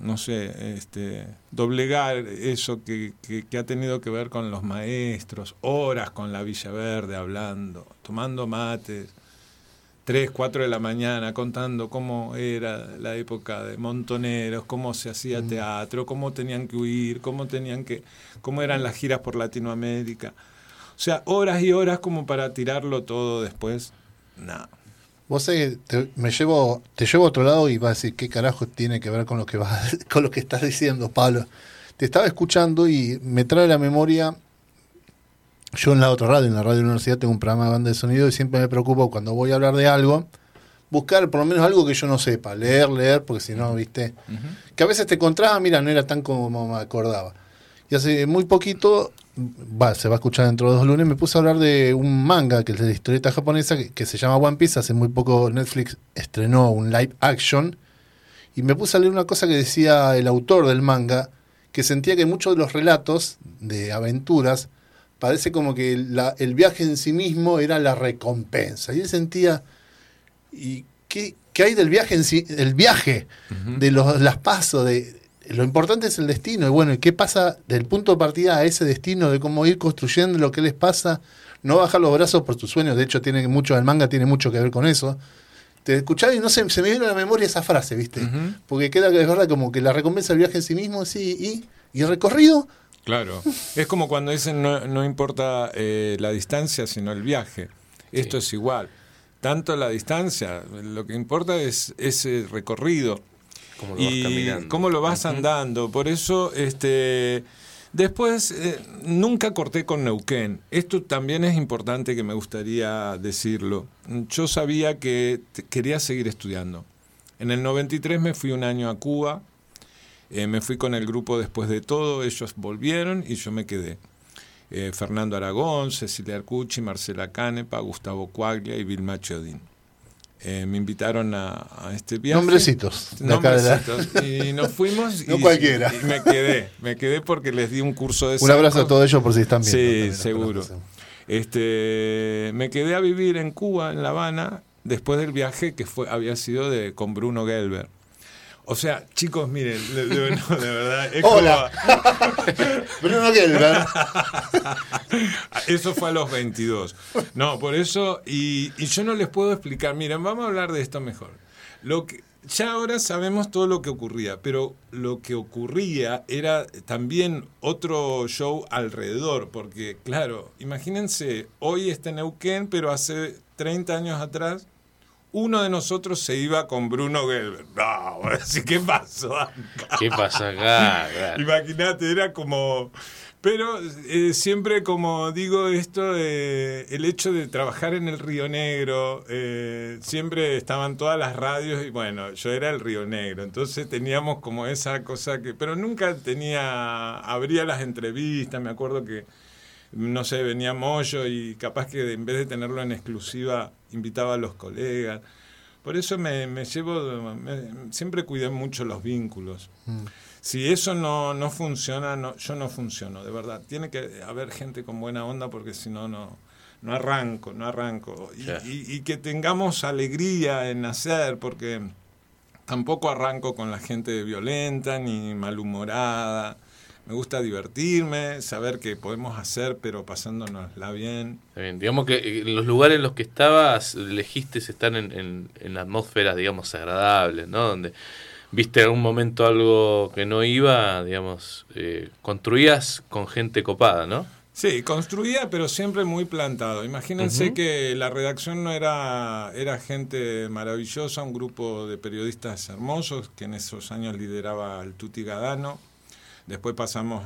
no sé, este, doblegar eso que, que- que ha tenido que ver con los maestros, horas con la Villa Verde hablando, tomando mates, 3, 4 de la mañana contando cómo era la época de Montoneros, cómo se hacía teatro, cómo tenían que huir, cómo tenían que, cómo eran las giras por Latinoamérica. O sea, horas y horas como para tirarlo todo después. No. Vos sabés que te, me llevo, te llevo a otro lado y vas a decir qué carajo tiene que ver con lo que vas, [laughs] con lo que estás diciendo, Pablo. Te estaba escuchando y me trae a la memoria. Yo en la otra radio, en la radio de la universidad, tengo un programa de banda de sonido y siempre me preocupo cuando voy a hablar de algo, buscar por lo menos algo que yo no sepa, leer, leer, porque si no, viste, que a veces te encontraba, mira, no era tan como me acordaba. Y hace muy poquito, va, se va a escuchar dentro de dos lunes, me puse a hablar de un manga, que es de la historieta japonesa, que, que se llama One Piece. Hace muy poco Netflix estrenó un live action. Y me puse a leer una cosa que decía el autor del manga, que sentía que muchos de los relatos de aventuras, parece como que la- el viaje en sí mismo era la recompensa. Y él sentía, ¿y qué, qué hay del viaje en sí? El viaje, de los las pasos, de lo importante es el destino. Y bueno, ¿y qué pasa del punto de partida a ese destino, de cómo ir construyendo lo que les pasa? No bajar los brazos por tus sueños. De hecho, tiene mucho, el manga tiene mucho que ver con eso. Te escuchaba y no sé, se me vino a la memoria esa frase, ¿viste? Porque queda que es verdad como que la recompensa del viaje en sí mismo, sí, y, y el recorrido, Claro. Es como cuando dicen no, no importa eh, la distancia, sino el viaje. Esto es igual. Tanto la distancia, lo que importa es ese recorrido. Cómo lo vas y caminando. cómo lo vas andando. Por eso, este, después eh, nunca corté con Neuquén. Esto también es importante que me gustaría decirlo. Yo sabía que quería seguir estudiando. En el 93 me fui un año a Cuba. eh, me fui con el grupo después de todo. Ellos volvieron y yo me quedé. Eh, Fernando Aragón, Cecilia Arcucci, Marcela Canepa, Gustavo Cuaglia y Vilma Chodín. Eh, me invitaron a, a este viaje. Nombrecitos de acá de la- Nombrecitos. Y nos fuimos. [laughs] No y, cualquiera. y me quedé. Me quedé porque les di un curso de un abrazo a todos ellos por si están viendo. Sí, seguro. Este, me quedé a vivir en Cuba, en La Habana, después del viaje que fue había sido de con Bruno Gelber. O sea, chicos, miren, de, de- no, de verdad, es Hola. como- [laughs] Bruno Gelber. Eso fue a los 22. No, por eso, y, y yo no les puedo explicar, miren, vamos a hablar de esto mejor. Lo que, ya ahora sabemos todo lo que ocurría, pero lo que ocurría era también otro show alrededor, porque claro, imagínense, hoy está en Neuquén, pero hace 30 años atrás, uno de nosotros se iba con Bruno Gelber. No, voy a decir, ¿qué pasó acá? ¿Qué pasa acá? Imagínate, era como. Pero eh, siempre, como digo, esto, de, el hecho de trabajar en el Río Negro, eh, siempre estaban todas las radios y bueno, yo era el Río Negro, entonces teníamos como esa cosa que, pero nunca tenía, abría las entrevistas, me acuerdo que, no sé, venía Moyo y capaz que en vez de tenerlo en exclusiva, invitaba a los colegas. Por eso me, llevo, siempre cuidé mucho los vínculos. Mm. Si eso no, no funciona, no, yo no funciono, de verdad. Tiene que haber gente con buena onda porque si no, no, no arranco, no arranco. Y, y, que tengamos alegría en hacer, porque tampoco arranco con la gente violenta ni malhumorada. Me gusta divertirme, saber que podemos hacer, pero pasándonosla bien. bien. Digamos que eh, los lugares en los que estabas, elegiste estar en, en, en atmósferas, digamos, agradables, ¿no? Donde viste en algún momento algo que no iba, digamos, eh, construías con gente copada, ¿no? Sí, construía, pero siempre muy plantado. Imagínense que la redacción no era, era gente maravillosa, un grupo de periodistas hermosos que en esos años lideraba el Tuti Gadano. Después pasamos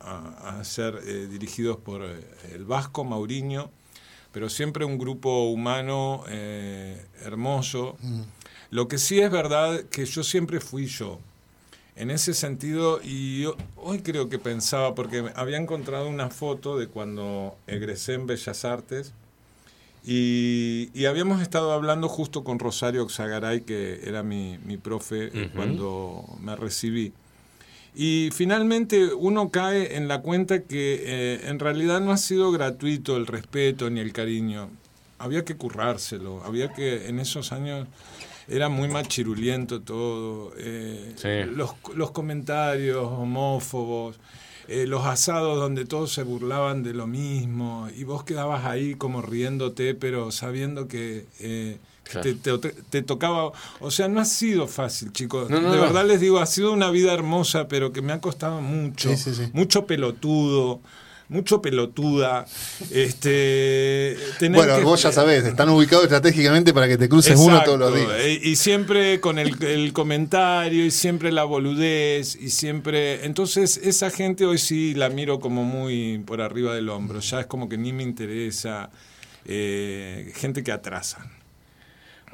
a, ser eh, dirigidos por eh, el Vasco Mauriño, pero siempre un grupo humano hermoso. Mm. Lo que sí es verdad que yo siempre fui yo. En ese sentido, y hoy creo que pensaba, porque había encontrado una foto de cuando egresé en Bellas Artes, y, habíamos estado hablando justo con Rosario Oxagaray, que era mi, profe cuando me recibí. Y finalmente uno cae en la cuenta que eh, en realidad no ha sido gratuito el respeto ni el cariño. Había que currárselo, había que en esos años era muy machiruliento todo. Eh, los, los, comentarios homófobos, eh, los asados donde todos se burlaban de lo mismo, y vos quedabas ahí como riéndote, pero sabiendo que... Te, tocaba, o sea, no ha sido fácil, chicos. de verdad les digo, ha sido una vida hermosa, pero que me ha costado mucho, mucho pelotudo, mucho pelotuda. Este, bueno, vos ya sabés, están ubicados estratégicamente para que te cruces uno todos los días. Y, siempre con el, comentario y siempre la boludez y siempre... Entonces esa gente hoy sí la miro como muy por arriba del hombro, ya es como que ni me interesa. Eh, gente que atrasa.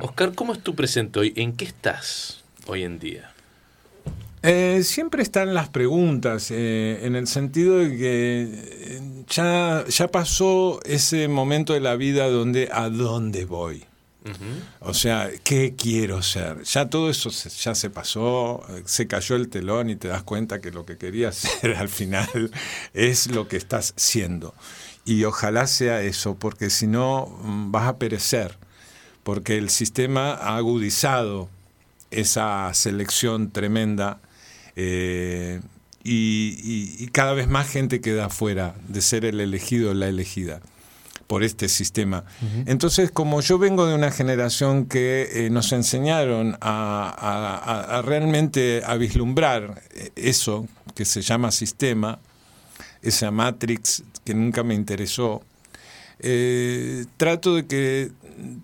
Oscar, ¿cómo es tu presente hoy? ¿En qué estás hoy en día? Eh, siempre están las preguntas, eh, en el sentido de que eh, ya, ya pasó ese momento de la vida donde a dónde voy. O sea, ¿qué quiero ser? Ya todo eso ya se pasó, se cayó el telón y te das cuenta que lo que querías [laughs] ser al final es lo que estás siendo. Y ojalá sea eso, porque si no mm, vas a perecer, porque el sistema ha agudizado esa selección tremenda eh, y, cada vez más gente queda fuera de ser el elegido o la elegida por este sistema. Entonces, como yo vengo de una generación que eh, nos enseñaron a, realmente a vislumbrar eso que se llama sistema, esa matrix que nunca me interesó, eh, trato de que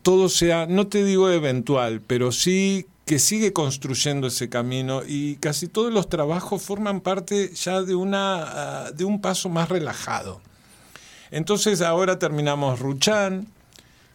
todo sea, no te digo eventual, pero sí que sigue construyendo ese camino y casi todos los trabajos forman parte ya de, una, ah, de un paso más relajado. Entonces ahora terminamos Ruchan,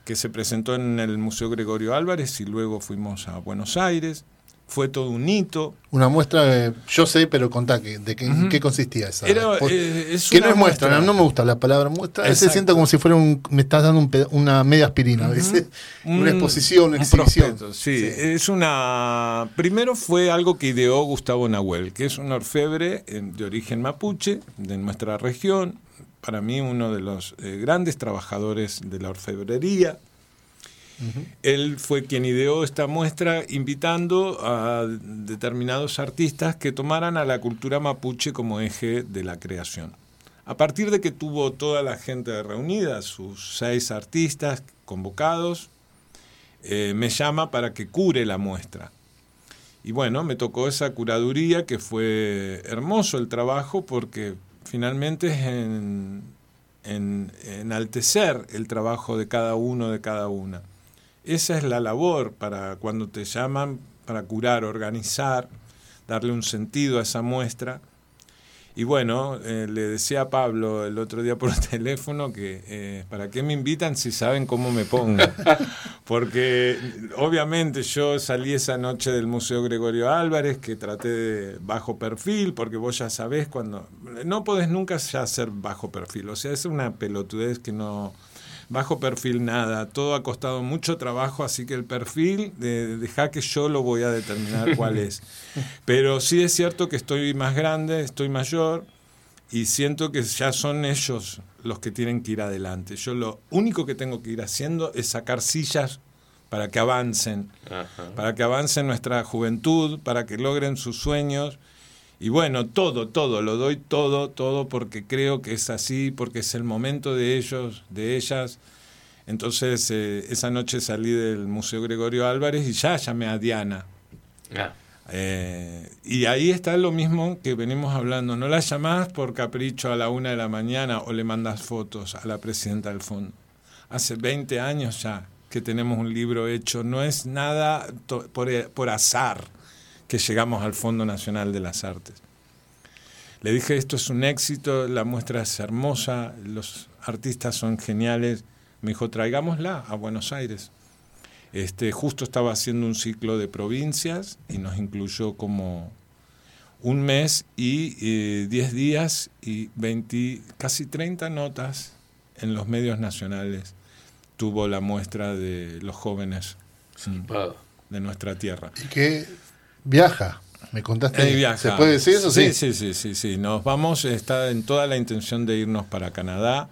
que se presentó en el Museo Gregorio Álvarez y luego fuimos a Buenos Aires fue todo un hito. Una muestra, yo sé, pero contá que, de qué consistía esa. Era, eh, que no es muestra, No, me gusta la palabra muestra. Se siente como si fuera un, me estás dando una media aspirina, [laughs] una exposición, una exhibición. sí. es una. Primero fue algo que ideó Gustavo Nahuel, que es un orfebre de origen mapuche, de nuestra región. Para mí, uno de los eh, grandes trabajadores de la orfebrería él fue quien ideó esta muestra invitando a determinados artistas que tomaran a la cultura mapuche como eje de la creación. A partir de que tuvo toda la gente reunida, sus seis artistas convocados, eh, me llama para que cure la muestra. Y bueno, me tocó esa curaduría que fue hermoso el trabajo porque finalmente es en, en, enaltecer el trabajo de cada uno, de cada una. Esa es la labor para cuando te llaman para curar, organizar, darle un sentido a esa muestra. Y bueno, eh, le decía a Pablo el otro día por [laughs] teléfono que eh, para qué me invitan si saben cómo me pongo. [laughs] Porque obviamente yo salí esa noche del Museo Gregorio Álvarez, que traté de bajo perfil, porque vos ya sabés cuando... No podés nunca ya ser bajo perfil, o sea, es una pelotudez que no... Bajo perfil nada, todo ha costado mucho trabajo, así que el perfil, de, deja que yo lo voy a determinar [laughs] cuál es. Pero sí es cierto que estoy más grande, estoy mayor y siento que ya son ellos los que tienen que ir adelante. Yo lo único que tengo que ir haciendo es sacar sillas para que avancen, para que avancen nuestra juventud, para que logren sus sueños. Y bueno, todo, todo, lo doy todo, todo porque creo que es así, porque es el momento de ellos, de ellas. Entonces, eh, esa noche salí del Museo Gregorio Álvarez y ya llamé a Diana. Ah. Eh, y ahí está lo mismo que venimos hablando. No la llamás por capricho a la una de la mañana o le mandas fotos a la presidenta del fondo. Hace 20 años ya que tenemos un libro hecho. No es nada por, por azar que llegamos al Fondo Nacional de las Artes. Le dije, esto es un éxito, la muestra es hermosa, los artistas son geniales. Me dijo, traigámosla a Buenos Aires. Este, justo estaba haciendo un ciclo de provincias y nos incluyó como un mes y 10 eh, días y 20, casi 30 notas en los medios nacionales tuvo la muestra de los jóvenes de nuestra tierra. ¿Y qué viaja? Me contaste. viaja. ¿Se puede decir eso? Sí, sí, sí, sí, sí. Nos vamos, está en toda la intención de irnos para Canadá.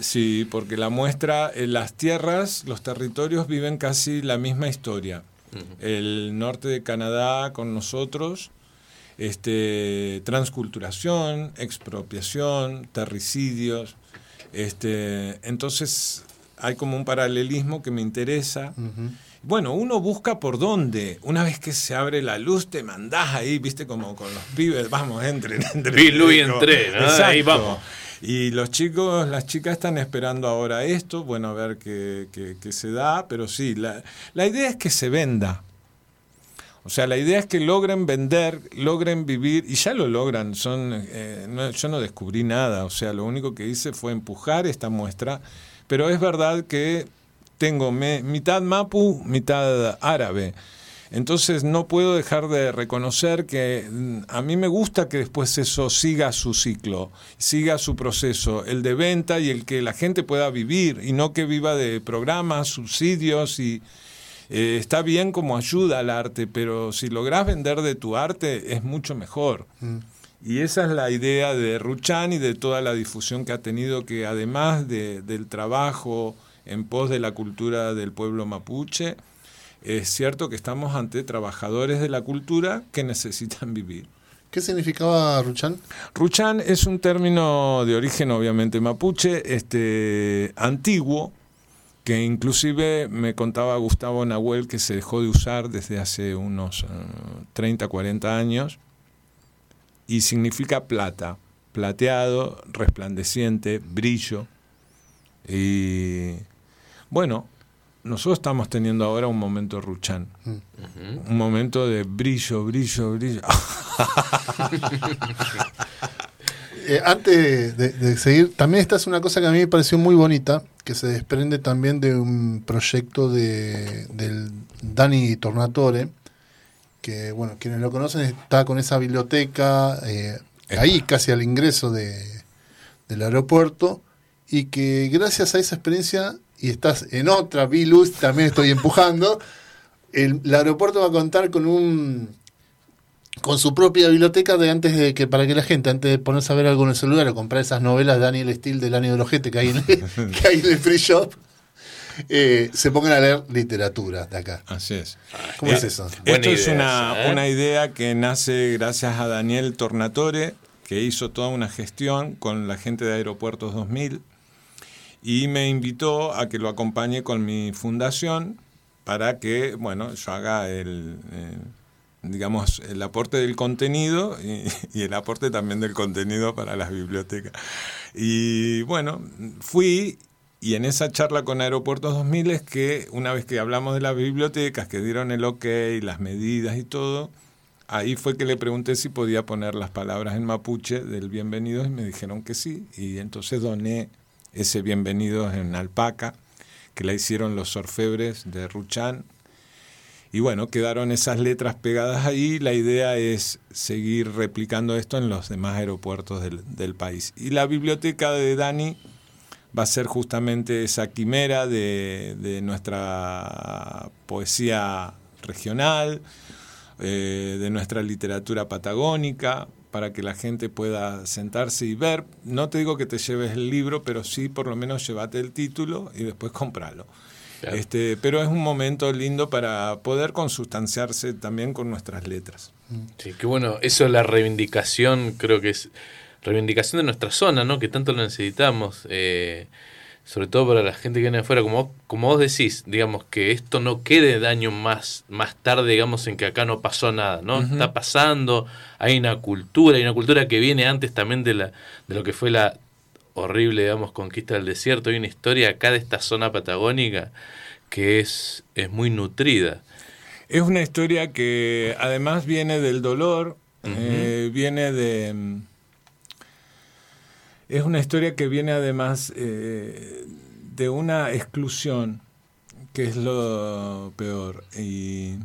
Sí, porque la muestra, en las tierras, los territorios viven casi la misma historia. El norte de Canadá con nosotros, este, transculturación, expropiación, terricidios. Este, entonces hay como un paralelismo que me interesa. Bueno, uno busca por dónde. Una vez que se abre la luz, te mandás ahí, viste, como con los pibes, vamos, entren, [laughs] entren. y Luis entré, ahí vamos. Y los chicos, las chicas están esperando ahora esto, bueno, a ver qué, se da, pero sí, la, la idea es que se venda. O sea, la idea es que logren vender, logren vivir, y ya lo logran. Son, eh, yo no descubrí nada, o sea, lo único que hice fue empujar esta muestra, pero es verdad que tengo mitad mapu, mitad árabe. Entonces no puedo dejar de reconocer que mm, a mí me gusta que después eso siga su ciclo, siga su proceso, el de venta y el que la gente pueda vivir y no que viva de programas, subsidios y eh, está bien como ayuda al arte, pero si logras vender de tu arte es mucho mejor. Mm. Y esa es la idea de Ruchan y de toda la difusión que ha tenido, que además del trabajo en pos de la cultura del pueblo mapuche, es cierto que estamos ante trabajadores de la cultura que [laughs] necesitan vivir. ¿Qué significaba Ruchan? Ruchan es un término de origen obviamente mapuche, este antiguo, que inclusive me contaba Gustavo Nahuel que se dejó de usar desde hace unos 30, eh, 40 años, y significa plata, plateado, resplandeciente, brillo. Y bueno, nosotros estamos teniendo ahora un momento Ruchan. Un momento de brillo, brillo, brillo. [laughs] Eh, antes de, seguir, también esta es una cosa que a mí me pareció muy bonita, que se desprende también de un proyecto de, del Dani Tornatore, que, bueno, quienes lo conocen, está con esa biblioteca eh, ahí casi al ingreso de, del aeropuerto, y que gracias a esa experiencia y estás en otra, Vilus, también estoy empujando. El, aeropuerto va a contar con un con su propia biblioteca de antes de que para que la gente antes de ponerse a ver algo en el celular o comprar esas novelas de Daniel Steele del año del ojete que hay en el, [laughs] que hay en el free shop eh, se pongan a leer literatura de acá. Así es. ¿Cómo es eso? Esto es una, ¿eh? una idea que nace gracias a Daniel Tornatore, que hizo toda una gestión con la gente de Aeropuertos 2000 y me invitó a que lo acompañe con mi fundación para que, bueno, yo haga el, digamos, el aporte del contenido [laughs] y, el aporte también del contenido para las bibliotecas. Y bueno, fui y en esa charla con Aeropuertos 2000 es que una vez que hablamos de las bibliotecas, que dieron el ok, las medidas y todo, ahí fue que le pregunté si podía poner las palabras en mapuche del bienvenido y me dijeron que sí. Y entonces doné ese bienvenido en alpaca, que la hicieron los orfebres de Ruchán. Y bueno, quedaron esas letras pegadas ahí. La idea es seguir replicando esto en los demás aeropuertos del, del país. Y la biblioteca de Dani va a ser justamente esa quimera de, de nuestra poesía regional, eh, de nuestra literatura patagónica, para que la gente pueda sentarse y ver. No te digo que te lleves el libro, pero sí por lo menos llévate el título y después compralo. Claro. Este, pero es un momento lindo para poder consustanciarse también con nuestras letras. Sí, qué bueno. Eso es la reivindicación, creo que es reivindicación de nuestra zona, ¿no? Que tanto lo necesitamos. eh, sobre todo para la gente que viene afuera, como, como vos decís, digamos, que esto no quede daño más, más tarde, digamos, en que acá no pasó nada, ¿no? Está pasando, hay una cultura, hay una cultura que viene antes también de, la, de lo que fue la horrible, digamos, conquista del desierto. Hay una historia acá de esta zona patagónica que es, es muy nutrida. Es una historia que además viene del dolor, eh, viene de... Es una historia que viene además eh, de una exclusión, que es lo peor. Y,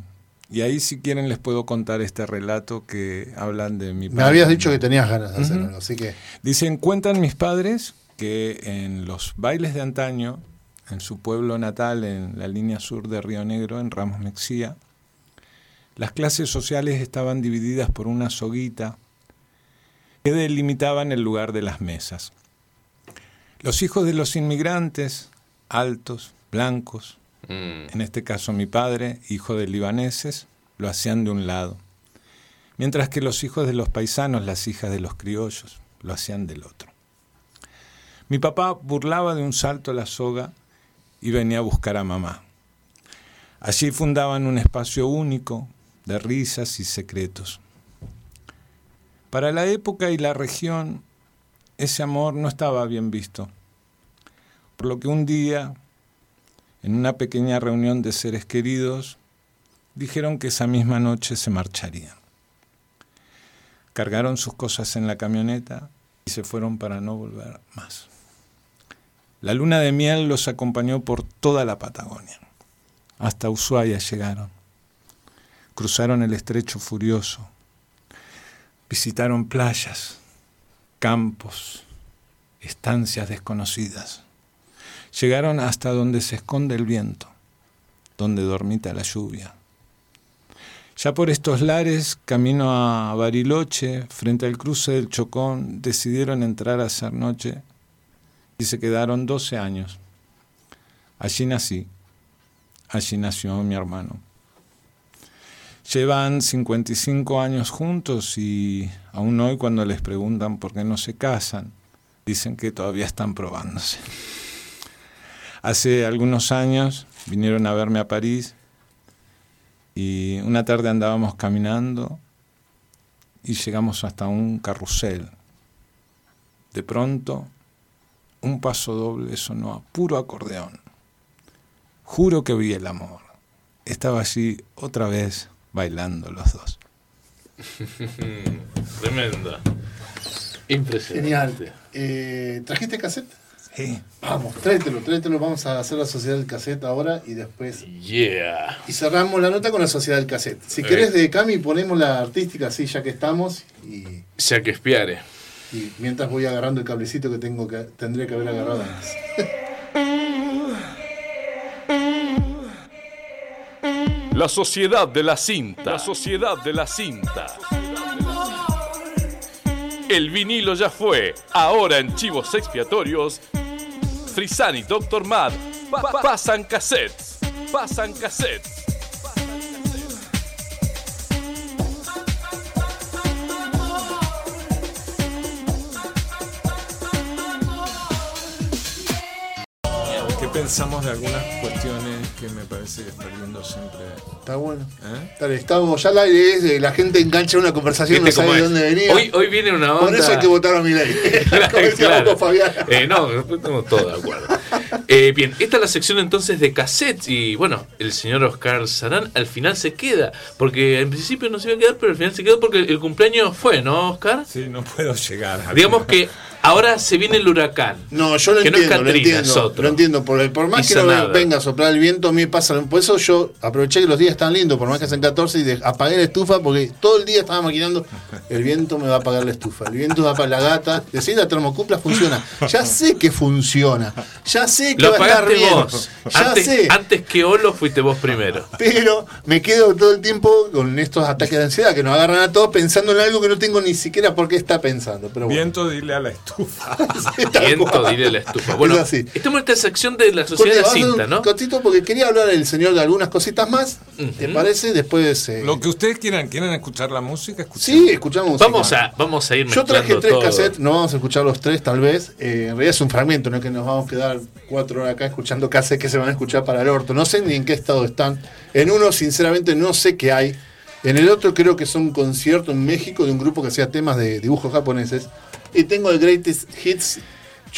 y ahí si quieren les puedo contar este relato que hablan de mi Me habías dicho que tenías ganas de hacerlo, Ujú. así que Dicen, cuentan mis padres que en los bailes de antaño, en su pueblo natal, en la línea sur de Río Negro, en Ramos Mexía, las clases sociales estaban divididas por una soguita que delimitaban el lugar de las mesas. Los hijos de los inmigrantes, altos, blancos, Mm, en este caso mi padre, hijo de libaneses, lo hacían de un lado, mientras que los hijos de los paisanos, las hijas de los criollos, lo hacían del otro. Mi papá burlaba de un salto la soga y venía a buscar a mamá. Allí fundaban un espacio único de risas y secretos. Para la época y la región, ese amor no estaba bien visto, por lo que un día en una pequeña reunión de seres queridos, dijeron que esa misma noche se marcharían. Cargaron sus cosas en la camioneta y se fueron para no volver más. La luna de miel los acompañó por toda la Patagonia. Hasta Ushuaia llegaron. Cruzaron el estrecho furioso. Visitaron playas, campos, estancias desconocidas llegaron hasta donde se esconde el viento, donde dormita la lluvia. Ya por estos lares, camino a Bariloche, frente al cruce del Chocón, decidieron entrar a hacer noche y se quedaron 12 años. Allí nací, allí nació mi hermano. Llevan 55 años juntos y aún hoy cuando les preguntan por qué no se casan, dicen que todavía están probándose. Hace algunos años vinieron a verme a París y una tarde andábamos caminando y llegamos hasta un carrusel. De pronto, un paso doble sonó a puro acordeón. Juro que vi el amor. Estaba allí otra vez bailando los dos. [laughs] tremenda. Impresionante. genial. Eh, ¿Trajiste cassette? Sí. Vamos, tráetelo, tráetelo. Vamos a hacer la sociedad del cassette ahora y después. Yeah. Y cerramos la nota con la sociedad del cassette. Si querés de Cami, ponemos la artística así ya que estamos. Y, Ya que espiare. y mientras voy agarrando el cablecito que tengo que tendría que haber agarrado antes. [laughs] La sociedad de la cinta. La sociedad de la cinta. El vinilo ya fue. Ahora en Chivos Expiatorios. Frisani Dr. Mad pa- pa- pasan cassettes. Pasan cassettes. ¿Qué pensamos de algunas cuestiones que me parece que está viendo siempre? Está bueno. ¿eh? Dale, estamos ya al aire, es de la gente engancha una conversación, no ¿Viste sabe de dónde venía. Hoy, hoy viene una onda. Por eso hay que votar a mi ley. [laughs] [laughs] Claro. Fabián. Eh, no, estamos todos de acuerdo. Eh, bien, esta es la sección entonces de cassettes y bueno, el señor Oscar Sarán al final se queda, porque en principio no se iba a quedar, pero al final se quedó porque el cumpleaños fue, ¿no, Oscar? Sí, no puedo llegar. Digamos que ahora se viene el huracán. No, yo lo Que no es entiendo, lo entiendo. es otro. Lo entiendo, por, por más que no nada. venga a soplar el viento, a mí me pasa. Por eso yo aproveché que los días están lindos, por más que sean 14, y de- apagué la estufa porque todo el día estaba maquinando. El viento me va a apagar la estufa, el viento va a apagar la gata. Decir la termocupla funciona. Ya sé que funciona. Ya sé que Lo va a estar pagaste bien. vos. Ya Antes, sé. antes que Olo fuiste vos primero. Pero me quedo todo el tiempo con estos ataques de ansiedad que nos agarran a todos pensando en algo que no tengo ni siquiera por qué está pensando. Pero bueno. Viento, dile a la estufa. Tal Viento, dile la estufa. Bueno, Es así. estamos en esta sección de la sociedad de cinta, un ¿no? cortito porque quería hablar el señor de algunas cositas más. ¿Te parece? Después. eh, Lo que ustedes quieran, ¿quieren escuchar la música? Escuchen. Sí, escuchamos música. Vamos a, vamos a ir Yo traje tres todo. cassettes, no vamos a escuchar los tres tal vez. Eh, en realidad es un fragmento, no es que nos vamos a quedar cuatro horas acá escuchando cassettes que se van a escuchar para el orto. No sé ni en qué estado están. En uno, sinceramente, no sé qué hay. En el otro creo que es un concierto en México de un grupo que hacía temas de dibujos japoneses. Y tengo el Greatest Hits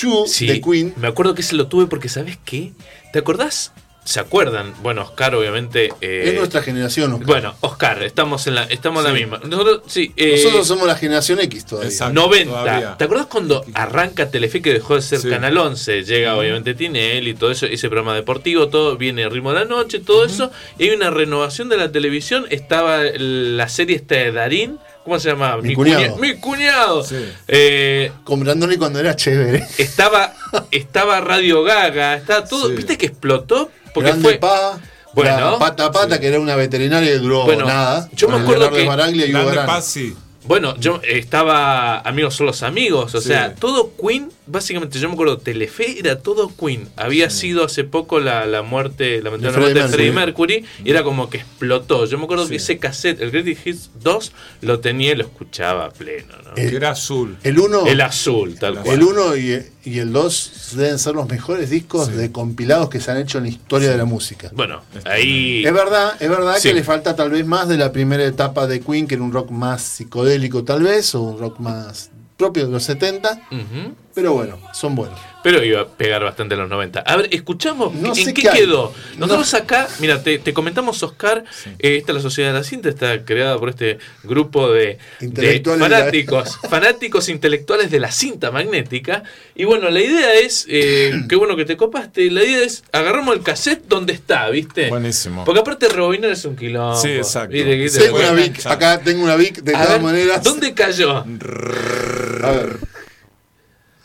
2 Sí, de Queen. me acuerdo que ese lo tuve porque, ¿sabes qué? ¿Te acordás? ¿Se acuerdan? Bueno, Oscar, obviamente. eh, es nuestra generación. Oscar. Bueno, Oscar, estamos en la, estamos en la Sí. misma. Nosotros, sí, eh, Nosotros somos la generación X todavía. Exacto. 90. todavía. ¿Te acuerdas cuando arranca Telefe que dejó de ser Sí. Canal 11? Llega obviamente Tinel y todo eso, ese programa deportivo, todo viene ritmo de la noche, todo eso. Y hay una renovación de la televisión. Estaba la serie esta de Darín. ¿Cómo se llamaba? Mi cuñado. cuña- Mi cuñado. Sí. Eh, Con Brandoni cuando era chévere. estaba, [laughs] estaba Radio Gaga, estaba todo. Sí. ¿Viste que explotó? Porque Grande fue. Pa, Bueno. Pata Pata, que era una veterinaria y duró Bueno, nada. yo me acuerdo que- Grande sí. Bueno, yo estaba Amigos son los amigos, o Sí. sea, todo Queen, básicamente yo me acuerdo, Telefe era todo Queen. Había sido hace poco la, la muerte, la De muerte de Freddie Mercury, y era como que explotó. Yo me acuerdo que ese cassette, el Greatest Hits 2, lo tenía y lo escuchaba a pleno, ¿no? Eh, era azul. El 1 El azul, tal cual. el uno y, y el 2 deben ser los mejores discos Sí. de compilados que se han hecho en la historia de la música. Bueno, ahí... Es verdad, es verdad Sí. que le falta tal vez más de la primera etapa de Queen, que era un rock más psicodélico tal vez, o un rock más propio de los 70, Ujú. Pero bueno, son buenos. Pero iba a pegar bastante en los 90. A ver, escuchamos. No ¿En sé qué quedó? Nosotros acá, mira, te, te comentamos, Oscar. eh, esta es la Sociedad de la Cinta, está creada por este grupo de, de de fanáticos, [laughs] fanáticos intelectuales de la cinta magnética. Y bueno, la idea es, eh, [clears throat] qué bueno que te copaste, la idea es agarramos el cassette donde está, ¿viste? Buenísimo. Porque aparte rebobinar es un quilombo. Sí, exacto. Que te Tengo una Vic, acá tengo una Vic de A todas ver, maneras. ¿Dónde cayó? A ver.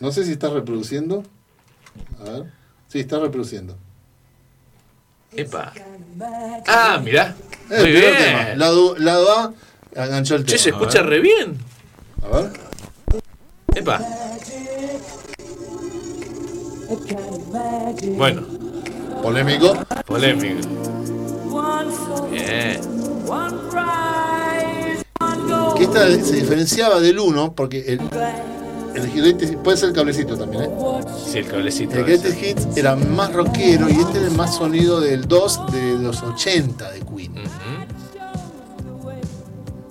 No sé si está reproduciendo. A ver. Sí, está reproduciendo. Epa. Ah, mirá. Eh, Muy tema. bien. Lado, lado A, enganchó el Che, se tema. escucha re bien. A ver. Epa. Bueno, Polémico. polémico. Bien. Que esta se diferenciaba del 1 porque el, el Greatest- puede ser el cablecito también, ¿eh? Sí, el cablecito. El. Greatest Hits era más rockero y este era el más sonido del 2 de los 80 de Queen. Ujú.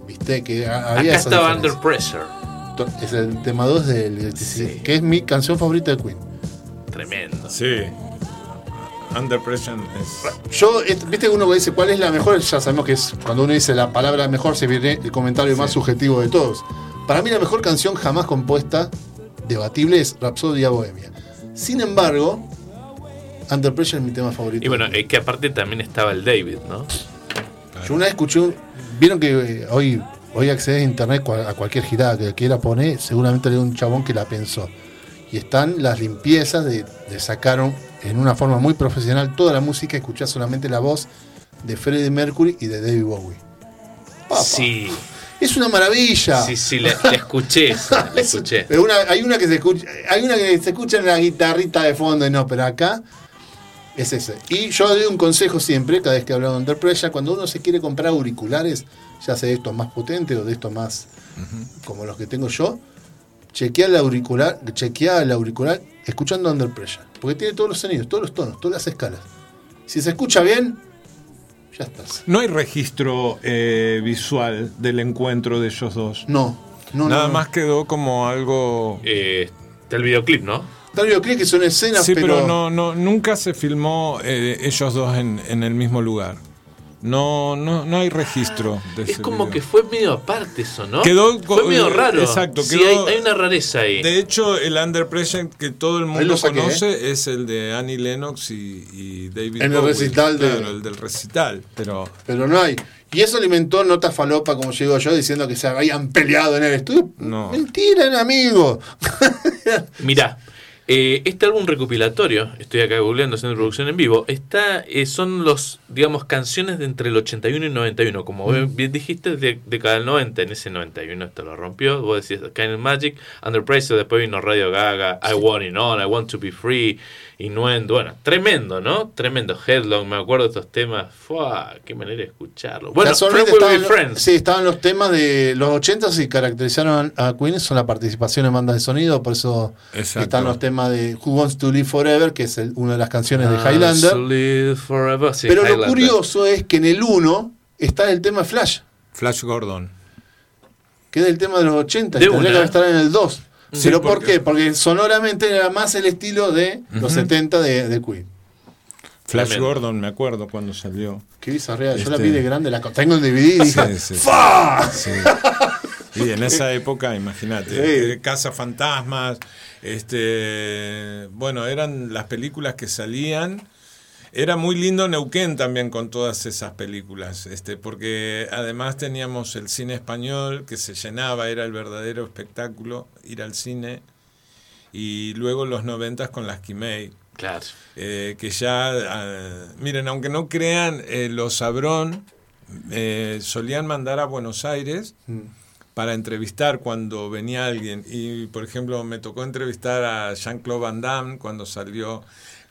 Viste que ha- Acá había esa estaba diferencia. Under Pressure. Es el tema 2 del Greatest Sí. Hits, que es mi canción favorita de Queen. Tremendo. Sí. Under Pressure es. Yo, et- viste que uno que dice cuál es la mejor, ya sabemos que es cuando uno dice la palabra mejor se viene el comentario más subjetivo de todos. Para mí la mejor canción jamás compuesta, debatible, es Rhapsody Bohemia. Sin embargo, Under Pressure es mi tema favorito. Y bueno, es que aparte también estaba el David, ¿no? Yo una vez escuché, un- vieron que eh, hoy, hoy accedes a internet a cualquier girada que quiera poner, seguramente hay un chabón que la pensó. Y están las limpiezas de, de sacaron en una forma muy profesional toda la música, escuchás solamente la voz de Freddie Mercury y de David Bowie. Papa, Sí, Es una maravilla. sí, sí, la, la escuché, esa, la [laughs] Es- escuché. pero una- hay una que se escucha, hay una que se escucha en la guitarrita de fondo y no, pero acá es ese. Y yo doy un consejo siempre, cada vez que hablo de Under Pressure, cuando uno se quiere comprar auriculares, ya sea de estos más potentes o de estos más como los que tengo yo, chequea el auricular, chequea el auricular escuchando Under Pressure, porque tiene todos los sonidos, todos los tonos, todas las escalas. Si se escucha bien, ya estás. No hay registro eh, visual del encuentro de ellos dos. No, no, Nada no, no. más quedó como algo. Eh, está el videoclip, ¿no? Está el videoclip que son escenas, Sí, pero, pero, no, no, nunca se filmó eh, ellos dos en, en el mismo lugar. No, no, no hay registro de Es ese como video. que fue medio aparte eso, ¿no? Quedó fue medio raro. exacto, Sí, quedó- hay, hay una rareza ahí. De hecho, el Under Pressure que todo el mundo saqué, conoce es el de Annie Lennox y, y David En el recital de- Claro, el del recital. Pero pero no hay. Y eso alimentó nota falopa, como digo yo, diciendo que se habían peleado en el estudio. No. Mentira, eran amigos. [laughs] Mirá, eh, este álbum recopilatorio, estoy acá googleando haciendo producción en vivo, está, eh, son los, digamos, canciones de entre el 81 y 91. Como Mm. bien- bien dijiste, de década del 90, en ese 91 esto lo rompió. Vos decías Kind of Magic, Under Pressure, después vino Radio Gaga, I Want It On, I Want to Be Free, Innuendo. Bueno, tremendo, ¿no? Tremendo. Headlong, me acuerdo de estos temas. Fua, qué manera de escucharlo. Bueno, Friends Will estaban, Be Friends. sí, estaban los temas de los 80 y caracterizaron a Queen son la participación en bandas de sonido, por eso Exacto. están los temas de Who Wants to Live Forever, que es el- una de las canciones de Highlander. so live forever. Sí, Pero lo curioso es que en el 1 está el tema Flash, Flash Gordon. que es el tema de los 80, De y tendría una. que estar en el 2. Sí, ¿Pero por qué? Porque sonoramente era más el estilo de los Ujú. 70 de, de Queen. Flash Tremendo. Gordon, me acuerdo cuando salió. Qué bizarrea, yo la Este- vi de grande, la tengo en DVD y dije, Sí, sí, sí. ¡Fa! Sí. Y en esa época, imagínate, Sí. eh, Casa Fantasmas, este, bueno, eran las películas que salían. Era muy lindo Neuquén también con todas esas películas, este, porque además teníamos el cine español que se llenaba, era el verdadero espectáculo ir al cine, y luego los noventas con las Quimei, Claro. eh, que ya, ah, miren, aunque no crean, eh, los Sabrón eh, solían mandar a Buenos Aires para entrevistar cuando venía alguien. Y, por ejemplo, me tocó entrevistar a Jean-Claude Van Damme cuando salió.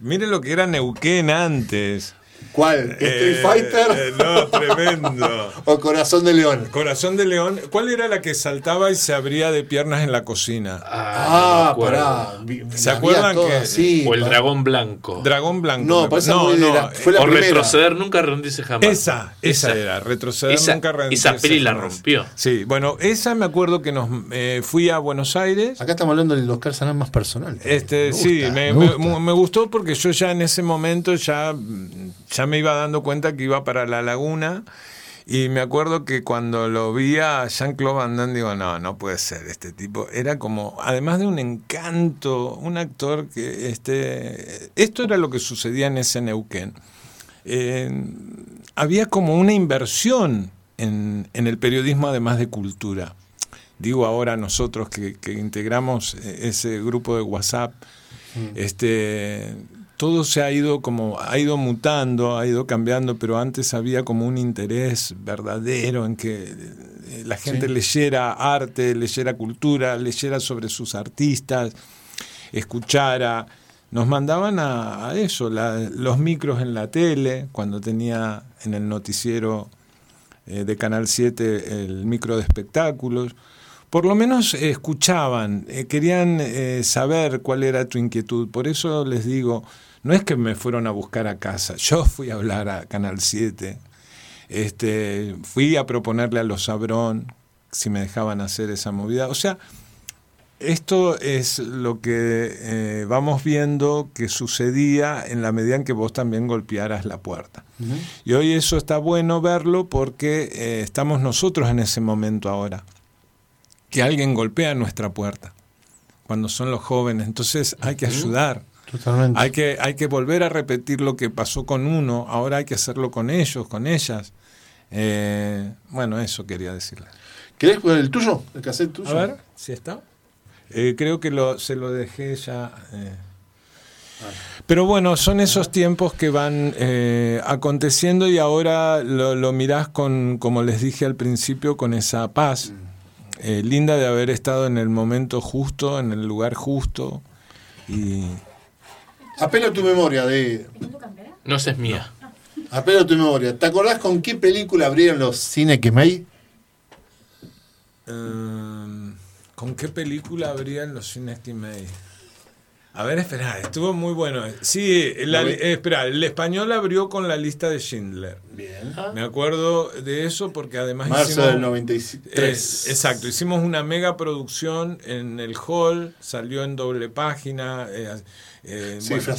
Miren lo que era Neuquén antes. ¿Cuál? ¿Street Eh, Fighter? eh, no, tremendo. [laughs] ¿O Corazón de León? Corazón de León. ¿Cuál era la que saltaba y se abría de piernas en la cocina? Ah, no acuerdo. pará. ¿Se la acuerdan que- sí, O el dragón blanco. Dragón Blanco. No, no, de no, la- fue la o primera. retroceder, nunca rendirse jamás. Esa, esa, era, retroceder esa- nunca rendirse esa peli la jamás. rompió. Sí, bueno, esa me acuerdo que nos eh, fui a Buenos Aires. Acá estamos hablando del Oscar Sanán más personal. Este, Me sí, gusta, me, me me- gusta. mu- me gustó porque yo ya en ese momento ya, ya me iba dando cuenta que iba para la laguna. Y me acuerdo que cuando lo vi a Jean-Claude Van Damme, digo, no, no puede ser este tipo. Era como, además de un encanto, un actor que, este, esto era lo que sucedía en ese Neuquén. Eh, había como una inversión en, en el periodismo además de cultura. Digo ahora nosotros que, que integramos eh, ese grupo de WhatsApp, este, todo se ha ido como, ha ido mutando, ha ido cambiando, pero antes había como un interés verdadero en que eh, la gente Sí. leyera arte, leyera cultura, leyera sobre sus artistas, escuchara. Nos mandaban a, a eso, la- los micros en la tele, cuando tenía en el noticiero eh, de Canal 7 el micro de espectáculos. Por lo menos escuchaban, eh, querían eh, saber cuál era tu inquietud. Por eso les digo, no es que me fueron a buscar a casa, yo fui a hablar a Canal 7, este, fui a proponerle a los Sabrón si me dejaban hacer esa movida. O sea, esto es lo que eh, vamos viendo que sucedía en la medida en que vos también golpearas la puerta. Y hoy eso está bueno verlo porque eh, estamos nosotros en ese momento ahora. Que alguien golpea nuestra puerta cuando son los jóvenes. Entonces hay que ayudar. Totalmente. Hay que, hay que volver a repetir lo que pasó con uno. Ahora hay que hacerlo con ellos, con ellas. Eh, bueno, eso quería decirle. ¿Querés jugar el tuyo? ¿El cassette tuyo? A ver, si está. Eh, creo que lo, se lo dejé ya. eh. Pero bueno, son esos tiempos que van eh, aconteciendo y ahora lo, lo mirás con, como les dije al principio, con esa paz eh, linda de haber estado en el momento justo, en el lugar justo. Y Apelo a tu memoria, de. No, esa es mía. Apelo a tu memoria. ¿Te acordás con qué película abrieron los cine que me eh, ¿Con qué película habrían los cines Kimei? A ver, espera, estuvo muy bueno. Sí, la- eh, espera, el español abrió con la lista de Schindler. Bien. Me acuerdo de eso porque además Marzo hicimos... del 93. Eh, exacto, hicimos una mega producción en el hall, salió en doble página. eh, eh, Sí, bueno,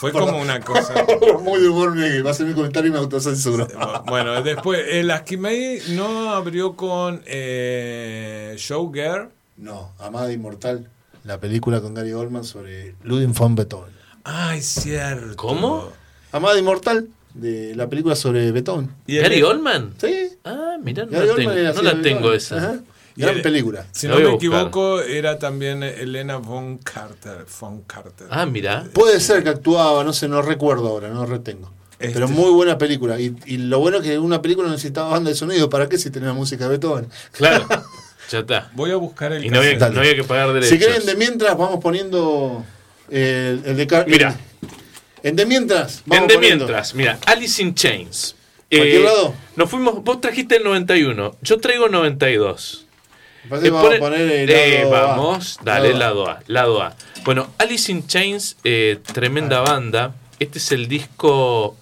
fue Perdón. como una cosa. [laughs] Muy de humor. Va a ser mi comentario y me autocensuro. Bueno, después, el Asquimei no abrió con eh, Showgirl. No, Amada Inmortal. La película con Gary Oldman sobre Ludwig von Beethoven. Ay, cierto. ¿Cómo? Amada Inmortal, de la película sobre Beethoven. Y ¿Gary Oldman? Sí. Ah, mirá, no la tengo, no la tengo esa. Ajá. Gran el- película. Si no me equivoco, era también Elena von Carter. Von Carter. Ah, mirá. Puede ser que actuaba, no sé, no recuerdo ahora, no retengo. Este- Pero muy buena película. Y, y lo bueno es que una película necesitaba banda de sonido. ¿Para qué si tenía música de Beethoven? Claro, [laughs] ya está. Voy a buscar el Y no había, cassette. no había que pagar derechos. Si quieren, de mientras vamos poniendo eh, el, de Car- Mira. En de mientras. En de poniendo. mientras, mira, Alice in Chains. Eh, ¿Cualquier lado? Nos fuimos, vos trajiste el 91, yo traigo 92. Me parece que vamos Después- a poner el eh, lado A. vamos, dale, Lado A. lado A, lado A. Bueno, Alice in Chains, eh, tremenda banda. Este es el disco.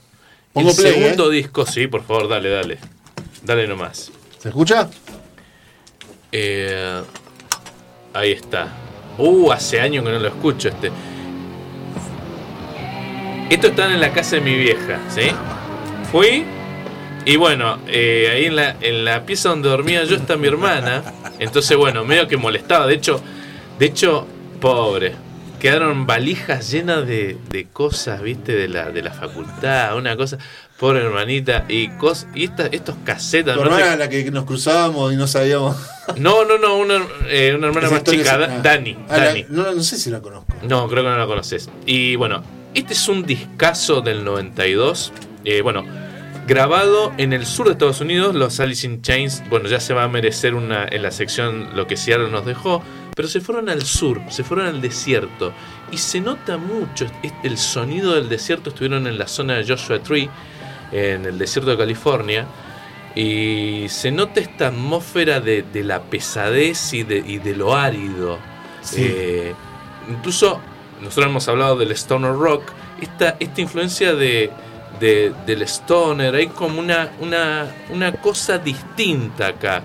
Pongo el play, segundo ¿eh? disco, sí, por favor, dale, dale. Dale nomás. ¿Se escucha? Eh, ahí está. Uh, hace años que no lo escucho este. Esto están en la casa de mi vieja, ¿sí? Fui y bueno, eh, ahí en la, en la pieza donde dormía yo está mi hermana. Entonces, bueno, medio que molestaba. De hecho, de hecho, pobre. Quedaron valijas llenas de, de cosas, viste, de la, de la facultad, una cosa. Pobre hermanita. Y, cos, y esta- estos casetas. Tu no hermana, la que nos cruzábamos y no sabíamos. no, no, no, una, eh, una hermana más chica, es- ah. Dani. Ah, la- no, no sé si la conozco. No, creo que no la conoces. Y bueno, este es un discazo del 92. eh, bueno, grabado en el sur de Estados Unidos, los Alice in Chains, bueno, ya se va a merecer una en la sección lo que Seattle nos dejó, pero se fueron al sur, se fueron al desierto. Y se nota mucho el sonido del desierto. Estuvieron en la zona de Joshua Tree, en el desierto de California. Y se nota esta atmósfera de, de la pesadez y de, y de lo árido. Sí. Eh, incluso nosotros hemos hablado del stoner rock, esta, esta influencia de, de- del stoner, hay como una, una, una cosa distinta acá.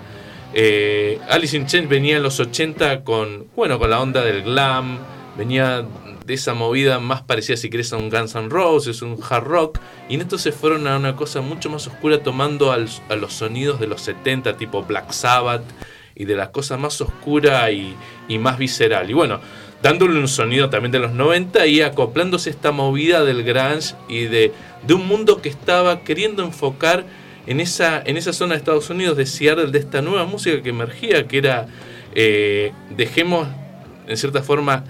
Eh, Alice in Chains venía en los 80 con, bueno, con la onda del glam, venía de esa movida más parecida, si querés, a un Guns N' Roses, un hard rock, y en esto se fueron a una cosa mucho más oscura, tomando a los sonidos de los 70, tipo Black Sabbath, y de la cosa más oscura y, más visceral. Y bueno, dándole un sonido también de los 90 y acoplándose esta movida del grunge y de, de un mundo que estaba queriendo enfocar en esa, en esa zona de Estados Unidos, de Seattle, de esta nueva música que emergía, que era, eh, dejemos en cierta forma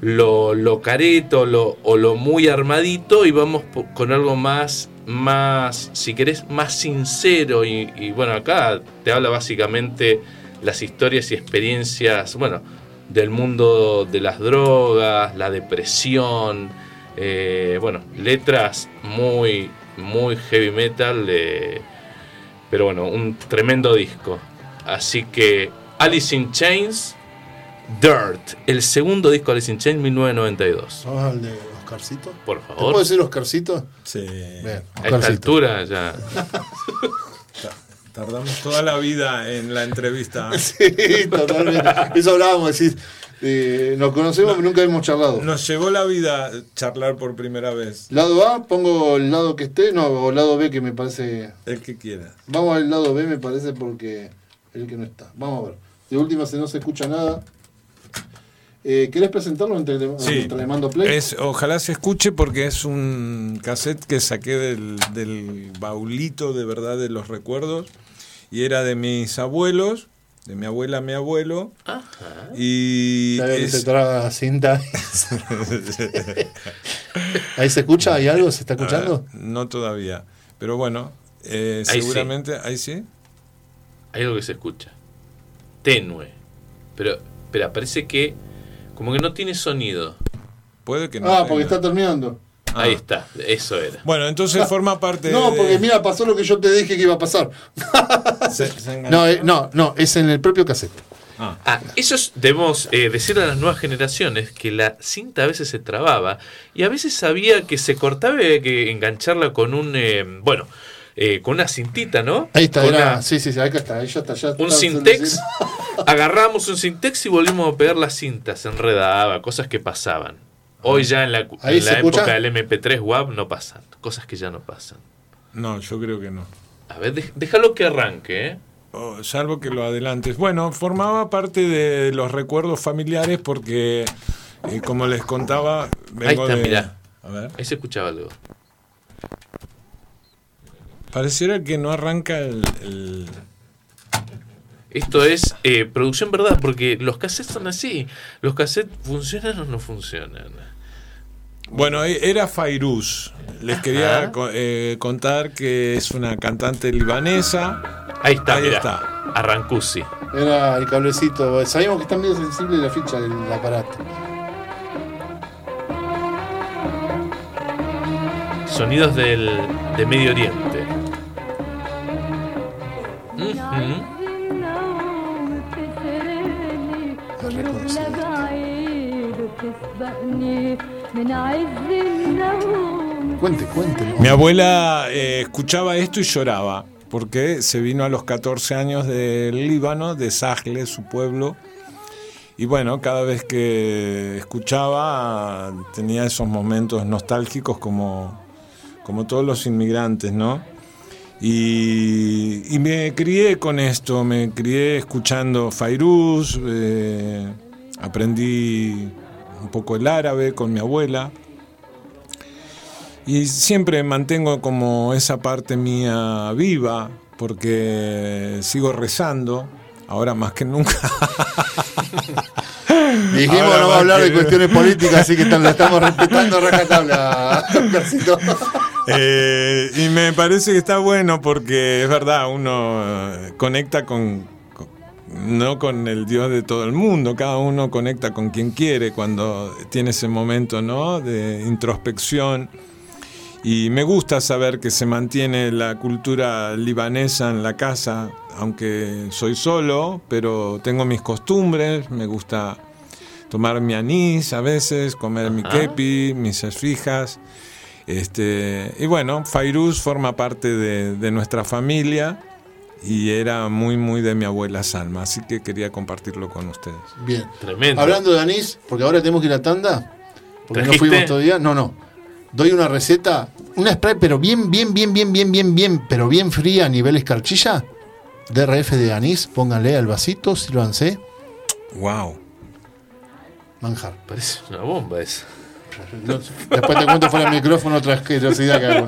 lo, lo careto lo, o lo muy armadito y vamos con algo más, más, si querés, más sincero. Y, bueno, acá te habla básicamente las historias y experiencias, bueno, del mundo de las drogas, la depresión, eh, bueno, letras muy, muy heavy metal, pero bueno, un tremendo disco. Así que Alice in Chains, Dirt, el segundo disco de Alice in Chains, 1992. ¿Vamos al de Oscarcito? Por ¿Te favor. puedo decir Oscarcito? Sí. Bien, A esta altura ya. [laughs] Tardamos toda la vida en la entrevista. [laughs] Sí, totalmente. Eso hablábamos, decís, eh, nos conocemos, pero nunca hemos charlado. Nos llevó la vida charlar por primera vez. Lado A, pongo el lado que esté, no, o lado B que me parece. El que quiera. Vamos al lado B, me parece, porque el que no está. Vamos a ver. De última, si no se escucha nada. Eh, ¿Querés presentarlo entre, Sí. entre le mando play? Es, ojalá se escuche porque es un cassette que saqué del, del baulito de verdad de los recuerdos y era de mis abuelos, de mi abuela, mi abuelo Ajá. y veo que es- se traga cinta. [laughs] ¿Ahí se escucha? ¿Hay algo? ¿Se está escuchando? Ah, no todavía, pero bueno, eh, Ahí sí. seguramente ahí sí. Hay algo que se escucha. Tenue. Pero, pero parece que como que no tiene sonido. Puede que no. Ah, porque tenga. está terminando. Ah. Ahí está, eso era. Bueno, entonces [laughs] forma parte No, de- porque mira, pasó lo que yo te dije que iba a pasar. [laughs] se- se. No, eh, no, no, es en el propio cassette. Ah. Ah, eso es, debemos eh, decirle a las nuevas generaciones que la cinta a veces se trababa y a veces había que se cortaba y había que engancharla con un, eh, bueno, eh, con una cintita, ¿no? Ahí está, era. una- Sí, sí, sí, acá está. Ahí ya está. Ya un Sintex, [laughs] agarramos un Sintex y volvimos a pegar la cinta, se enredaba, cosas que pasaban. Hoy ya en la, en Ahí la se escucha. época del MP3 WAV no pasan, cosas que ya no pasan. No, yo creo que no. A ver, déjalo que arranque, ¿eh? Oh, salvo que lo adelantes. Bueno, formaba parte de los recuerdos familiares porque, eh, como les contaba, vengo está, de... mirá. A ver. Ahí se escuchaba algo. Pareciera que no arranca el... el- Esto es eh, producción verdad, porque los cassettes son así. Los cassettes funcionan o no funcionan. Bueno, e- era Fairuz. Les quería eh, contar que es una cantante libanesa. Ahí está, Ahí mirá. está. Arrancusi. Era el cablecito. Sabíamos que está medio sensible la ficha del aparato. Sonidos del, de Medio Oriente. Cuente, cuente. ¿no? Mi abuela eh, escuchaba esto y lloraba, porque se vino a los 14 años del Líbano, de Sajle, su pueblo. Y bueno, cada vez que escuchaba tenía esos momentos nostálgicos como, como todos los inmigrantes, ¿no? Y, y me crié con esto, me crié escuchando Fairuz, eh, aprendí un poco el árabe con mi abuela. Y siempre mantengo como esa parte mía viva, porque sigo rezando, ahora más que nunca. [laughs] Dijimos Ahora no va a hablar de cuestiones políticas, así que lo estamos respetando [laughs] rajatabla. Eh, y me parece que está bueno porque es verdad, uno eh, conecta con, con- no con el Dios de todo el mundo, cada uno conecta con quien quiere cuando tiene ese momento ¿no? de introspección. Y me gusta saber que se mantiene la cultura libanesa en la casa, aunque soy solo, pero tengo mis costumbres, me gusta tomar mi anís a veces, comer mi kepi, mis esfijas. Este, y bueno, Fairuz forma parte de, de nuestra familia y era muy, muy de mi abuela Salma, así que quería compartirlo con ustedes. Bien. Tremendo. Hablando de anís, porque ahora tenemos que ir a tanda, porque no fuimos todavía. No, no. Doy una receta, una spray, pero bien, bien, bien, bien, bien, bien, bien, pero bien fría a nivel escarchilla. DRF de anís, pónganle al vasito, sírvanse. ¡Wow! Manjar. Parece una bomba esa. Después te cuento fuera del micrófono otra asquerosidad que hago.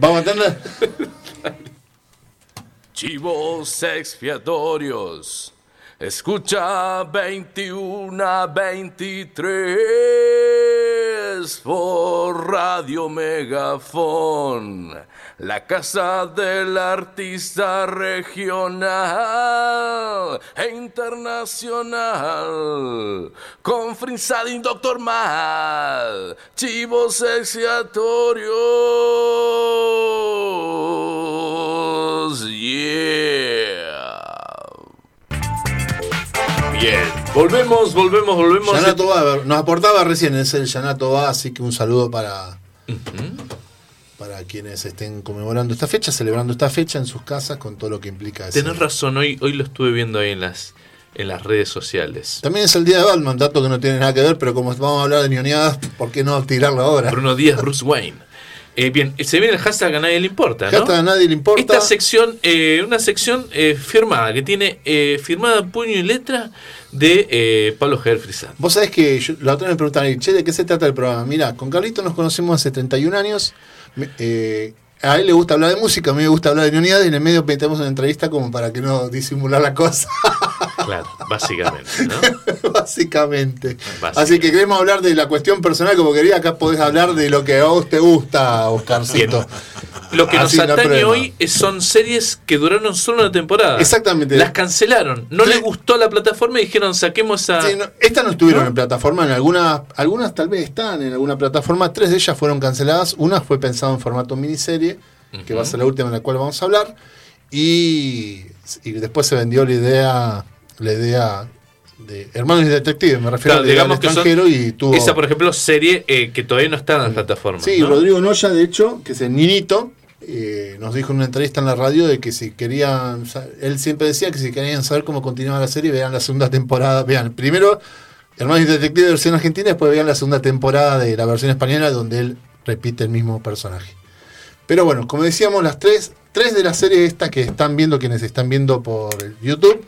Vamos a tanda. Chivos expiatorios. Escucha 21 a 23 por Radio Megafón. La casa del artista regional e internacional. Con Frinzadin Doctor Mal. Chivos expiatorios. Yeah. Bien. Volvemos, volvemos, volvemos. Yanato Va, nos aportaba recién, es el Yanato Va, así que un saludo para, para quienes estén conmemorando esta fecha, celebrando esta fecha en sus casas con todo lo que implica eso. Tenés razón, hoy, hoy lo estuve viendo ahí en las, en las redes sociales. También es el día de Batman, dato que no tiene nada que ver, pero como vamos a hablar de ñoñadas, ¿por qué no tirarlo ahora? Bruno Díaz, Bruce Wayne. Eh, bien, se viene el hashtag a nadie le importa, ¿no? Hashtag a nadie le importa. Esta sección, eh, una sección eh, firmada, que tiene eh, firmada puño y letra de eh, Pablo Javier. Vos sabés que yo- la otra vez me preguntaron, che, ¿de qué se trata el programa? Mira, con Carlito nos conocemos hace 31 años. Me- eh, a él le gusta hablar de música, a mí me gusta hablar de ñoñadas y en el medio metemos una entrevista como para que no disimular la cosa, [laughs] Claro, básicamente, ¿no? [laughs] básicamente. Básicamente. Así que queremos hablar de la cuestión personal como quería, acá podés hablar de lo que a vos te gusta, Oscarcito. Lo que nos Así atañe hoy son series que duraron solo una temporada. Exactamente. Las cancelaron. No Sí. les gustó la plataforma y dijeron saquemos esa. Sí, no, estas no estuvieron ¿No? en plataforma, en algunas, algunas tal vez están en alguna plataforma, tres de ellas fueron canceladas, una fue pensada en formato miniserie, que va a ser la última en la cual vamos a hablar, y, y después se vendió la idea la idea de Hermanos y Detectives, me refiero Claro, a digamos que son- extranjero y tuvo... Esa, por ejemplo, serie eh, que todavía no está en las plataformas. Sí, ¿no? Rodrigo Noya, de hecho, que es el Ninito, eh, nos dijo en una entrevista en la radio de que si querían, él siempre decía que si querían saber cómo continuaba la serie, vean la segunda temporada, vean, primero Hermanos y Detectives versión argentina, después vean la segunda temporada de la versión española donde él repite el mismo personaje. Pero bueno, como decíamos, las tres, tres de las series estas que están viendo, quienes están viendo por YouTube,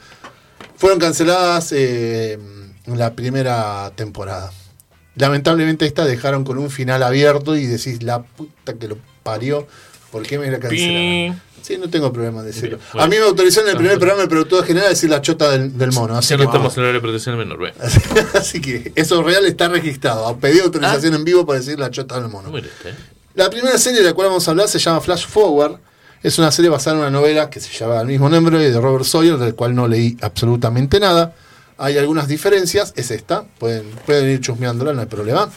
fueron canceladas eh, en la primera temporada. Lamentablemente esta dejaron con un final abierto y decís, la puta que lo parió, ¿por qué me la cancelaron? Sí, no tengo problema de decirlo. Bueno. A mí me autorizaron en el primer programa del productor general a decir la chota del, del mono. Así Ya que, no estamos en la de protección menor. Bueno, [laughs] así que eso real está registrado. Pedí autorización en vivo para decir la chota del mono. ¿eh? La primera serie de la cual vamos a hablar se llama Flash Forward. Es una serie basada en una novela que se llama el mismo nombre de Robert Sawyer, del cual no leí absolutamente nada. Hay algunas diferencias, es esta, pueden, pueden ir chusmeándola, no hay problema.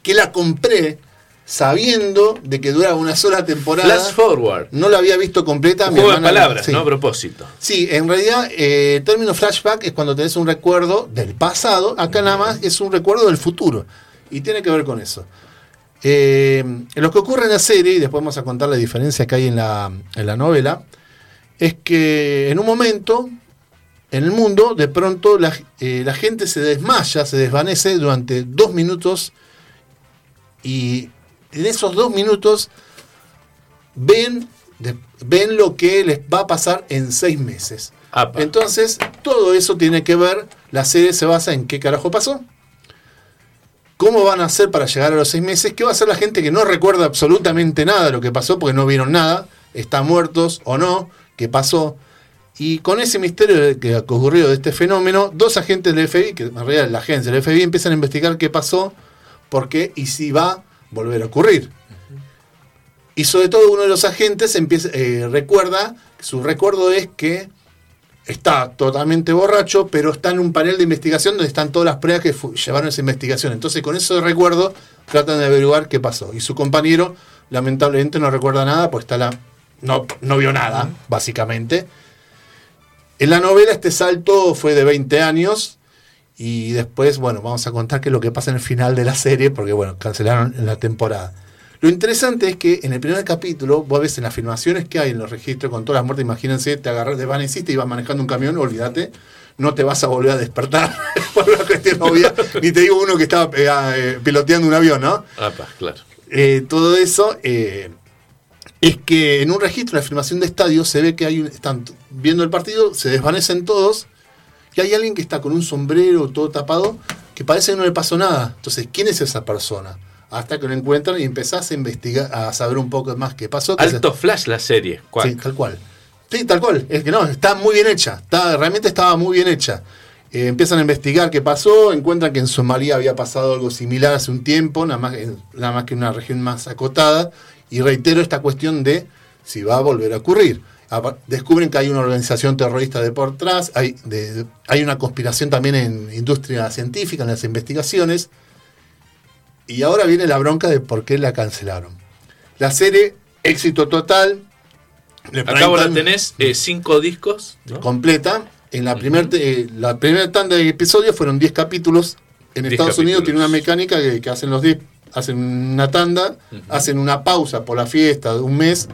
Que la compré sabiendo de que duraba una sola temporada. Flash Forward. No la había visto completa. Un juego de palabras, sí. ¿no? A propósito. Sí, en realidad eh, el término flashback es cuando tenés un recuerdo del pasado, acá nada más es un recuerdo del futuro. Y tiene que ver con eso. Eh, lo que ocurre en la serie, y después vamos a contar la diferencia que hay en la, en la novela, es que en un momento, en el mundo, de pronto la, eh, la gente se desmaya, se desvanece durante dos minutos y en esos dos minutos ven, de- ven lo que les va a pasar en seis meses. Apa. Entonces, todo eso tiene que ver, la serie se basa en qué carajo pasó, cómo van a hacer para llegar a los seis meses, qué va a hacer la gente que no recuerda absolutamente nada de lo que pasó porque no vieron nada, están muertos o no, qué pasó. Y con ese misterio que ocurrió de este fenómeno, dos agentes del FBI, que en realidad la agencia del FBI, empiezan a investigar qué pasó, por qué y si va a volver a ocurrir. Y sobre todo uno de los agentes empieza, eh, recuerda, su recuerdo es que está totalmente borracho, pero está en un panel de investigación donde están todas las pruebas que llevaron esa investigación. Entonces con eso de recuerdo tratan de averiguar qué pasó. Y su compañero lamentablemente no recuerda nada, pues está la, no, no vio nada, básicamente. En la novela este salto fue de 20 años y después, bueno, vamos a contar qué es lo que pasa en el final de la serie, porque bueno, cancelaron la temporada. Lo interesante es que en el primer capítulo, vos ves en las filmaciones que hay en los registros con todas las muertes, imagínense, te agarras, desvaneciste y vas manejando un camión, olvídate, no te vas a volver a despertar [laughs] por una cuestión obvia, ni te digo uno que estaba eh, eh, piloteando un avión, ¿no? Apa, claro. Eh, todo eso eh, es que en un registro de la filmación de estadio se ve que hay un- están viendo el partido, se desvanecen todos y hay alguien que está con un sombrero todo tapado que parece que no le pasó nada. Entonces, ¿quién es esa persona? Hasta que lo encuentran y empezás a investigar, a saber un poco más qué pasó. que Alto Flash la serie. Cuac. Sí, tal cual. Sí, tal cual. Es que no, está muy bien hecha. Está, realmente estaba muy bien hecha. Eh, empiezan a investigar qué pasó, encuentran que en Somalia había pasado algo similar hace un tiempo, nada más, nada más que en una región más acotada. Y reitero esta cuestión de si va a volver a ocurrir. Descubren que hay una organización terrorista de por atrás, hay, de- hay una conspiración también en industria científica, en las investigaciones. Y ahora viene la bronca de por qué la cancelaron. La serie, éxito total. Vos la tenés eh, cinco discos. ¿no? completa. En la primera la primera tanda de episodios fueron 10 capítulos. En 10 Estados Unidos tiene una mecánica que, que hacen los 10, hacen una tanda, hacen una pausa por la fiesta de un mes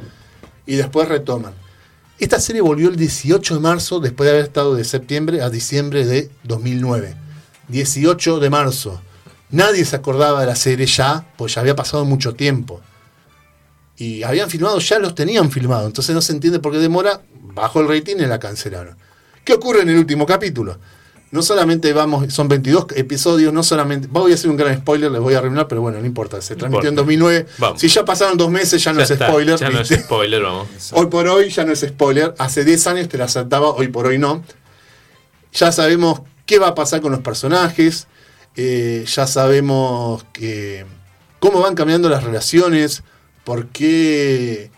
y después retoman. Esta serie volvió el 18 de marzo después de haber estado de septiembre a diciembre de 2009. 18 de marzo. Nadie se acordaba de la serie ya, pues ya había pasado mucho tiempo. Y habían filmado, ya los tenían filmado. Entonces no se entiende por qué demora. Bajó el rating y la cancelaron. ¿Qué ocurre en el último capítulo? No solamente vamos, son 22 episodios, no solamente. Voy a hacer un gran spoiler, les voy a arruinar, pero bueno, no importa. Se transmitió en importa. 2009. Vamos. Si ya pasaron dos meses, ya no Ya es está, spoiler. Ya no es spoiler, vamos. Hoy por hoy ya no es spoiler. Hace 10 años te la saltaba, hoy por hoy no. Ya sabemos qué va a pasar con los personajes. Eh, ya sabemos que cómo van cambiando las relaciones. Por qué,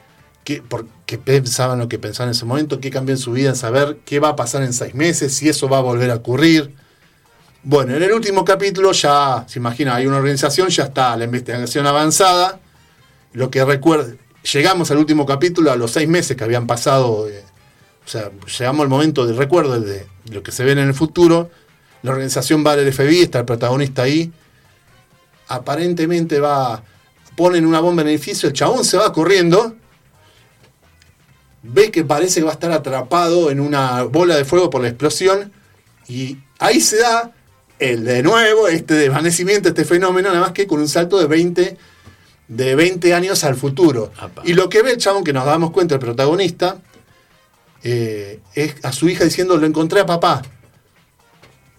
qué, por qué pensaban lo que pensaban en ese momento. Qué cambió en su vida en saber qué va a pasar en seis meses. Si eso va a volver a ocurrir. Bueno, en el último capítulo ya, se imagina, hay una organización, ya está la investigación avanzada. Lo que recuerda, llegamos al último capítulo a los seis meses que habían pasado, eh, O sea, llegamos al momento del recuerdo de lo que se ve en el futuro. La organización va al FBI, está el protagonista ahí. Aparentemente va. Ponen una bomba en el edificio, el chabón se va corriendo. Ve que parece que va a estar atrapado en una bola de fuego por la explosión. Y ahí se da el de nuevo, este desvanecimiento, este fenómeno, nada más que con un salto de 20, de 20 años al futuro. Apa. Y lo que ve el chabón, que nos damos cuenta, el protagonista, eh, es a su hija diciendo, lo encontré a papá.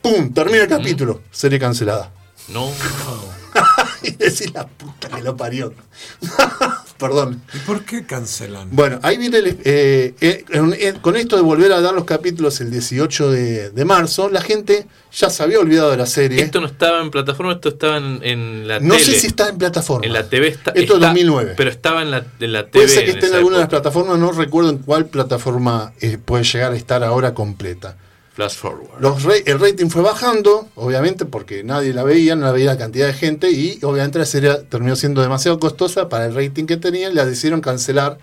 ¡Pum! Termina el capítulo. Serie cancelada. No. [laughs] y decir la puta que lo parió. [laughs] Perdón. ¿Y por qué cancelan? Bueno, ahí viene el, eh, eh, con esto de volver a dar los capítulos el 18 de, de marzo, la gente ya se había olvidado de la serie. Esto no estaba en plataforma, esto estaba en, en la no tele. sé si está en plataforma. En la TV está. Esto es está- 2009. Pero estaba en la, en la TV. Puede ser que esté en alguna de las plataformas, no recuerdo en cuál plataforma eh, puede llegar a estar ahora completa. Flash forward. Los el rating fue bajando, obviamente, porque nadie la veía, no la veía la cantidad de gente, y obviamente la serie terminó siendo demasiado costosa para el rating que tenía, y la decidieron cancelar,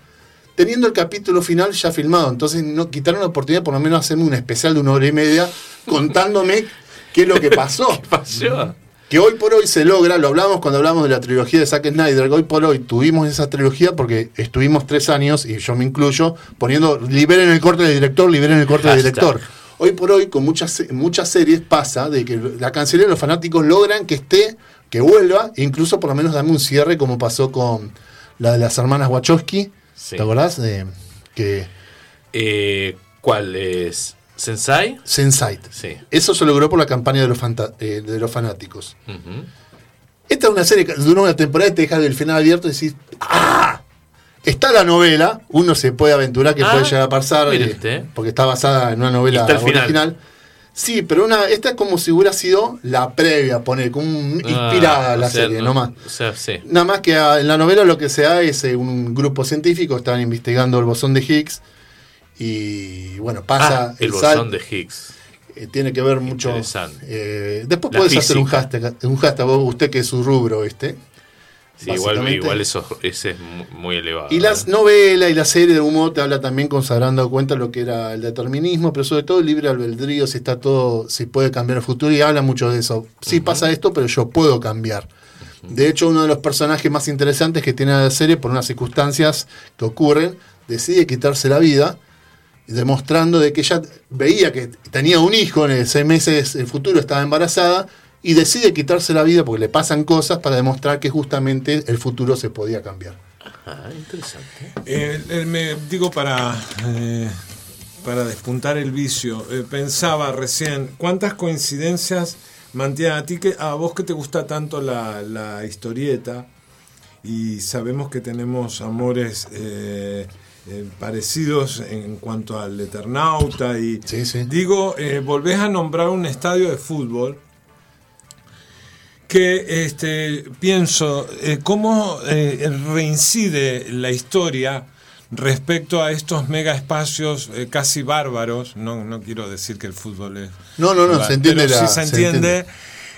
teniendo el capítulo final ya filmado. Entonces no quitaron la oportunidad, por lo menos, hacerme un especial de una hora y media contándome [laughs] qué es lo que pasó. pasó? Que hoy por hoy se logra, lo hablamos cuando hablamos de la trilogía de Zack Snyder, que hoy por hoy tuvimos esa trilogía porque estuvimos tres años, y yo me incluyo, poniendo liberen el corte del director, liberen el corte del director. Hoy por hoy, con muchas, muchas series pasa de que la cancelería los fanáticos logran que esté, que vuelva, e incluso por lo menos dame un cierre, como pasó con la de las hermanas Wachowski. Sí. ¿Te acordás? De, que Eh, ¿Cuál es? ¿Sensai? Sense8. Sí. Eso se logró por la campaña de los, eh, de los fanáticos. Esta es una serie que dura una temporada y te deja el final abierto y decís, ¡ah! Está la novela, uno se puede aventurar que Ah, puede llegar a pasar, eh, usted. porque está basada en una novela está el final. original. Sí, pero una, esta es como si hubiera sido la previa, pone, como un- inspirada Ah, la sea, serie, no- nomás. O sea, sí. Nada más que ah, en la novela lo que se da es eh, un grupo científico, están investigando el bosón de Higgs y bueno, pasa Ah, el bosón de Higgs. eh, tiene que ver mucho. Eh, después puedes hacer un hashtag, un hashtag vos, usted que es su rubro, este. Sí, igual, igual eso, ese es mu- muy elevado. Y las novelas y la serie de humo te habla también consagrando cuenta lo que era el determinismo, pero sobre todo el libre albedrío, si está todo, si puede cambiar el futuro, y habla mucho de eso. Sí pasa esto, pero yo puedo cambiar. De hecho, uno de los personajes más interesantes que tiene la serie, por unas circunstancias que ocurren, decide quitarse la vida, demostrando de que ella veía que tenía un hijo en el seis meses el futuro, estaba embarazada, y decide quitarse la vida porque le pasan cosas para demostrar que justamente el futuro se podía cambiar. Ah, interesante. Eh, eh, me digo para, eh, para despuntar el vicio, eh, pensaba recién, ¿cuántas coincidencias mantienen a ti que a vos que te gusta tanto la, la historieta y sabemos que tenemos amores eh, eh, parecidos en cuanto al Eternauta y Sí, sí. digo, eh, volvés a nombrar un estadio de fútbol que este, pienso eh, cómo eh, reincide la historia respecto a estos mega espacios eh, casi bárbaros. No, no quiero decir que el fútbol es. No, no, no, se entiende pero la- sí se se entiende.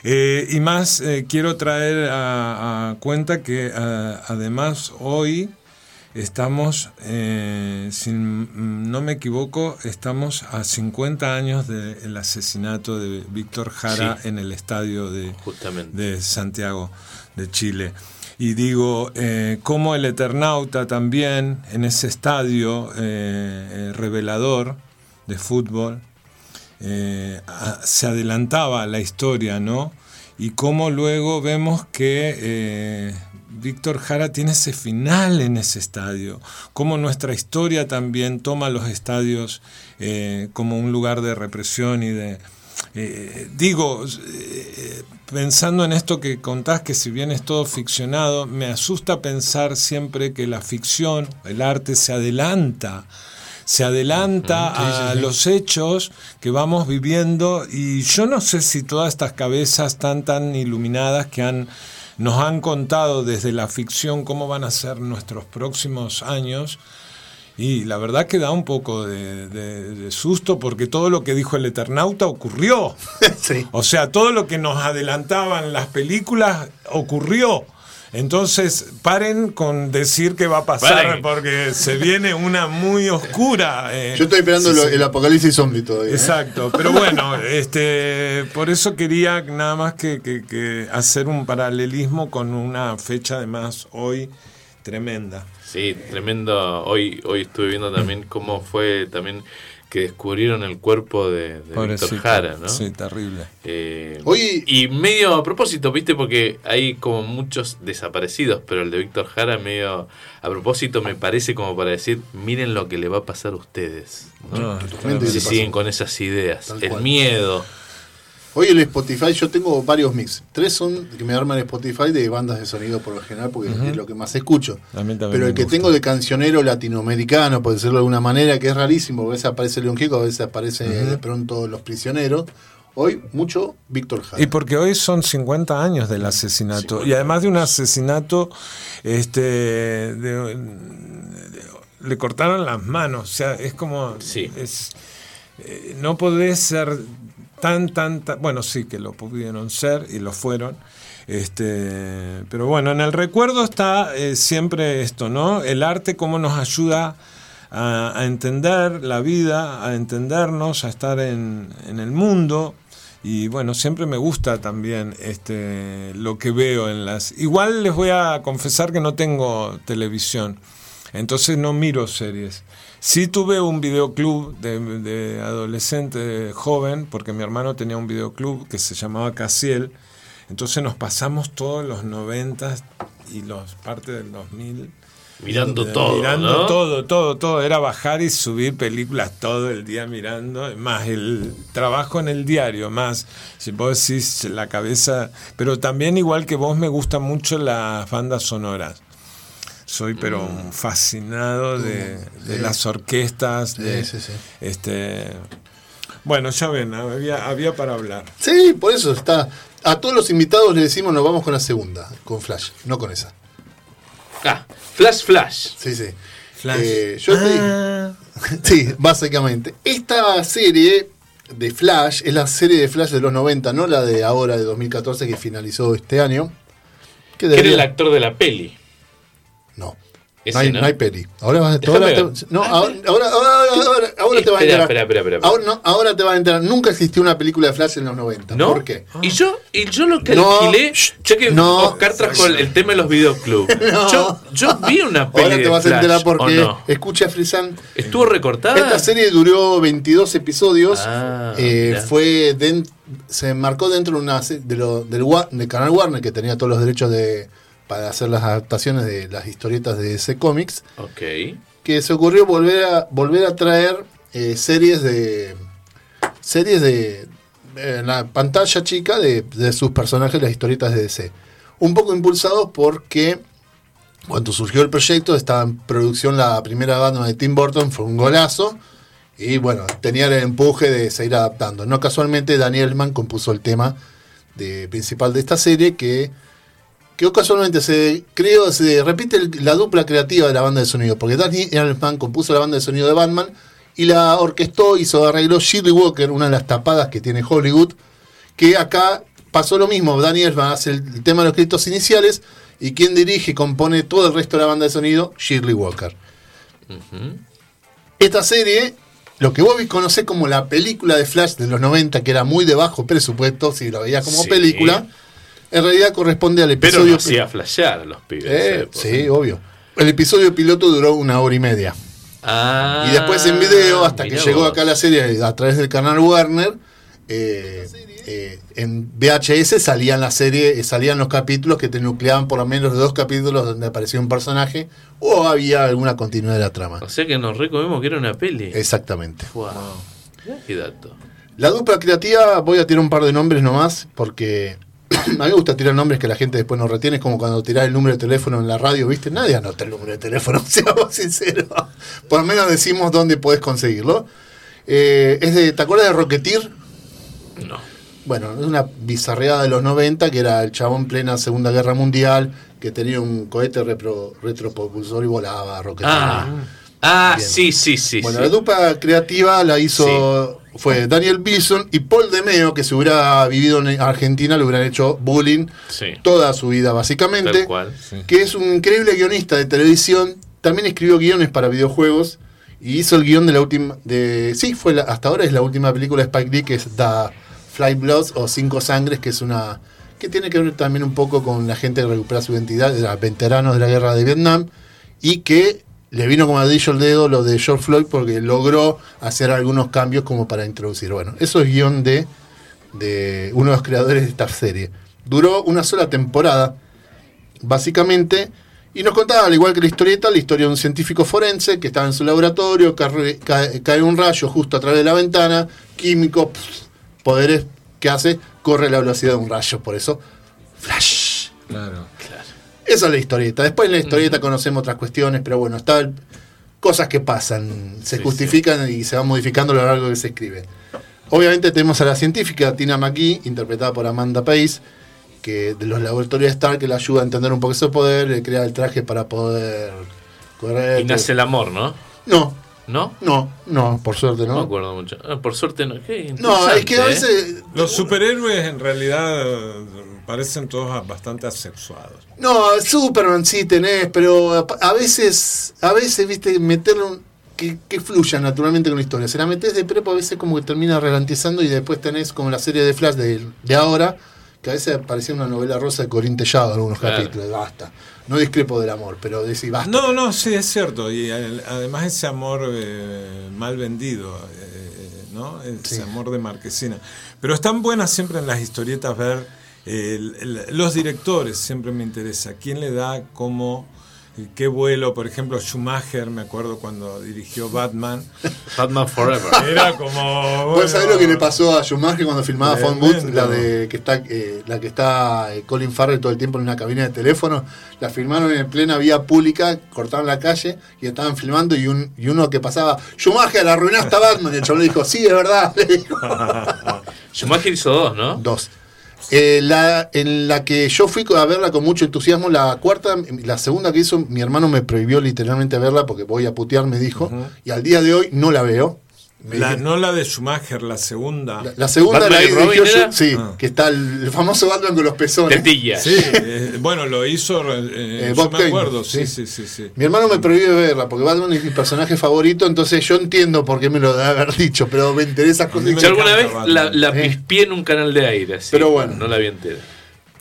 Eh, y más quiero traer a, a cuenta que además hoy estamos, eh, si no me equivoco, estamos a 50 años del asesinato de Víctor Jara Sí. en el estadio de, Justamente. de Santiago de Chile. Y digo, eh, como el Eternauta también en ese estadio eh, revelador de fútbol se adelantaba a la historia, ¿no? Y cómo luego vemos que Víctor Jara tiene ese final en ese estadio, cómo nuestra historia también toma los estadios eh, como un lugar de represión y de... eh, digo, eh, pensando en esto que contás, que si bien es todo ficcionado, me asusta pensar siempre que la ficción, el arte se adelanta se adelanta a los hechos que vamos viviendo y yo no sé si todas estas cabezas tan tan iluminadas que han nos han contado desde la ficción cómo van a ser nuestros próximos años y la verdad que da un poco de, de- de susto porque todo lo que dijo el Eternauta ocurrió. [laughs] sí. O sea, todo lo que nos adelantaban las películas ocurrió. Entonces, paren con decir que va a pasar, Paren. porque se viene una muy oscura. eh, Yo estoy esperando sí, lo- sí. el apocalipsis zombie todavía. ¿eh? Exacto, pero bueno, este, por eso quería nada más que, que- que hacer un paralelismo con una fecha además hoy tremenda. Sí, tremendo. Hoy, hoy estuve viendo también cómo fue también que descubrieron el cuerpo de, de Víctor. Jara, ¿no? Sí, terrible. Eh, Hoy- y medio a propósito, viste, porque hay como muchos desaparecidos, pero el de Víctor Jara medio a propósito me parece como para decir, miren lo que le va a pasar a ustedes. ¿no? No, Totalmente si siguen con esas ideas. Tal el cual. miedo. Hoy el Spotify, yo tengo varios mix. Tres son que me arman Spotify de bandas de sonido por lo general, porque es lo que más escucho. También Pero el que gusta. tengo de cancionero latinoamericano, por decirlo de alguna manera, que es rarísimo, a veces aparece León Gieco, a veces aparece de pronto Los Prisioneros. Hoy mucho Víctor Jara. Y porque hoy son 50 años del asesinato. Y además de un asesinato, este, de- de- le cortaron las manos. O sea, es como. Sí. es- eh, no podés ser tan, tan, tan. Bueno, sí que lo pudieron ser y lo fueron. Este, pero bueno, en el recuerdo está eh, siempre esto, ¿no? El arte, cómo nos ayuda a, a entender la vida, a entendernos, a estar en, en el mundo. Y bueno, siempre me gusta también este, lo que veo en las... Igual les voy a confesar que no tengo televisión, entonces no miro series. Sí tuve un videoclub de, de adolescente joven, porque mi hermano tenía un videoclub que se llamaba Casiel, entonces nos pasamos todos los 90 y los parte del 2000 Mirando eh, todo. Mirando ¿no? todo, todo, todo. Era bajar y subir películas todo el día mirando, más el trabajo en el diario, más, si vos decís, la cabeza. Pero también, igual que vos, me gustan mucho las bandas sonoras. Soy, pero Mm. fascinado de, de sí. las orquestas. de, sí, sí. Este, bueno, ya ven, había, había para hablar. Sí, por eso está. A todos los invitados le decimos nos vamos con la segunda, con Flash, no con esa. Ah, flash, flash. Sí, sí. Flash. Eh, yo te- Ah. [laughs] Sí, básicamente. Esta serie de Flash es la serie de Flash de los 90, no la de ahora de 2014 que finalizó este año. Que Que era debería- el actor de la peli. No. Ese, no, hay, ¿no? no hay peli. Ahora, vas- Déjame ahora te, no, ahora, ahora, ahora, ahora- ahora te vas a enterar. espera, espera, espera. Ahora, no, ahora te vas a enterar. Nunca existió una película de Flash en los 90. ¿No? ¿Por qué? Y yo, y yo lo que No, alquilé, shh, ya que no. Oscar trajo el, el tema de los videoclubs. [laughs] No. Yo, yo vi una peli Ahora te vas a enterar ¿o porque no? escucha Frisan. ¿Estuvo recortada? Esta serie duró 22 episodios. Ah, eh, fue se marcó dentro de una de lo, del canal Warner que tenía todos los derechos de para hacer las adaptaciones de las historietas de ese cómics Ok. que se ocurrió volver a volver a traer eh, series de series de en la pantalla chica de, de sus personajes las historietas de DC un poco impulsados porque cuando surgió el proyecto estaba en producción la primera banda de Tim Burton fue un golazo y bueno tenía el empuje de seguir adaptando no casualmente Daniel Mann compuso el tema de, principal de esta serie que que casualmente se creo se repite el- la dupla creativa de la banda de sonido, porque Danny Elfman compuso la banda de sonido de Batman y la orquestó, hizo arregló Shirley Walker, una de las tapadas que tiene Hollywood, que acá pasó lo mismo, Danny Elfman hace el, el tema de los créditos iniciales y quien dirige y compone todo el resto de la banda de sonido, Shirley Walker. Esta serie, lo que vos conocés como la película de Flash de los 90, que era muy de bajo presupuesto, si lo veías como Sí. película, en realidad corresponde al Pero episodio... no hacía flashear a los pibes. Eh, sí, obvio. El episodio piloto duró una hora y media. Ah, y después en video, hasta que llegó acá la serie a través del canal Warner, eh, eh, en VHS salían la serie, eh, salían los capítulos que te nucleaban por lo menos dos capítulos donde aparecía un personaje o había alguna continuidad de la trama. O sea que nos recomemos que era una peli. Exactamente. Wow. Qué dato. La dupla creativa, voy a tirar un par de nombres nomás, porque a mí me gusta tirar nombres que la gente después no retiene, es como cuando tirás el número de teléfono en la radio, ¿viste? Nadie anota el número de teléfono, [laughs] seamos sinceros. Por lo menos decimos dónde podés conseguirlo. Eh, es de, ¿Te acuerdas de Rocketeer? No. Bueno, es una bizarreada de los 90, que era el chabón plena Segunda Guerra Mundial, que tenía un cohete repro- retropropulsor y volaba Rocketeer. Ah, ah sí, sí, sí. Bueno, sí. la dupla creativa la hizo fue Daniel Bison y Paul DeMeo, que si hubiera vivido en Argentina le hubieran hecho bullying Sí. toda su vida, básicamente. Que es un increíble guionista de televisión. También escribió guiones para videojuegos. Y hizo el guion de la última. de Sí, fue la- hasta ahora es la última película de Spike Lee, que es The Fly Bloods o Cinco Sangres, que es una. que tiene que ver también un poco con la gente que recupera su identidad, de los veteranos de la guerra de Vietnam. Y que le vino como adillo el dedo lo de George Floyd porque logró hacer algunos cambios como para introducir. Bueno, eso es guion de, de uno de los creadores de esta serie. Duró una sola temporada, básicamente, y nos contaba, al igual que la historieta, la historia de un científico forense que estaba en su laboratorio, cae, un rayo justo a través de la ventana, químico, poderes que hace, corre la velocidad de un rayo, por eso, flash. Claro. Esa es la historieta. Después en la historieta conocemos otras cuestiones, pero bueno, está cosas que pasan, se Sí, justifican y se van modificando a lo largo que se escribe. Obviamente tenemos a la científica Tina McGee, interpretada por Amanda Pace, que de los laboratorios de Stark, que le ayuda a entender un poco ese poder, le crea el traje para poder correr. Y nace el amor, ¿no? No, ¿No? no, no, por suerte No me no. acuerdo mucho. Ah, por suerte no. Qué No, es que a ¿eh? veces... Los superhéroes en realidad parecen todos bastante asexuados. No, Superman sí tenés, pero a, veces, a veces, viste, meterle un, que, que fluya naturalmente con la historia. Se la metes de prepo, a veces como que termina ralentizando y después tenés como la serie de Flash de, de ahora, que a veces parecía una novela rosa de Corín Tellado en algunos Claro. capítulos. Basta. No discrepo del amor, pero decís basta. No, no, sí, es cierto. Y el- además ese amor eh, mal vendido, eh, ¿no? Ese Sí. amor de marquesina. Pero están buenas siempre en las historietas ver eh, el- el- los directores, siempre me interesa. ¿Quién le da cómo, eh, qué vuelo? Por ejemplo, Schumacher, me acuerdo cuando dirigió Batman. [laughs] Batman Forever. Era como... ¿Vos sabés bueno, lo que le pasó a Schumacher cuando filmaba Phone Booth? La de que está, eh, la que está eh, Colin Farrell todo el tiempo en una cabina de teléfono. La filmaron en plena vía pública, cortaron la calle y estaban filmando y, un, y uno que pasaba, Schumacher, arruinaste a Batman. Y el chaval le dijo, sí, es verdad. [laughs] Le dijo. [laughs] Schumacher hizo dos, ¿no? Dos. Eh, la, en la que yo fui a verla con mucho entusiasmo, la cuarta, la segunda que hizo, mi hermano me prohibió literalmente verla porque voy a putear, me dijo, y al día de hoy no la veo. La, no la de Schumacher, la segunda. la, la segunda ¿Batman la y Robin yo- sí, Ah. que está el, el famoso Batman con los pezones. Sí, eh, bueno, lo hizo, eh, Eh, yo Bob me Kane, acuerdo, sí. sí, sí, sí, sí. Mi hermano me prohíbe verla porque Batman es mi personaje favorito, entonces yo entiendo por qué me lo debe haber dicho, pero me interesa Yo alguna vez la, la Eh. pispié en un canal de aire. Pero bueno. No la vi entera.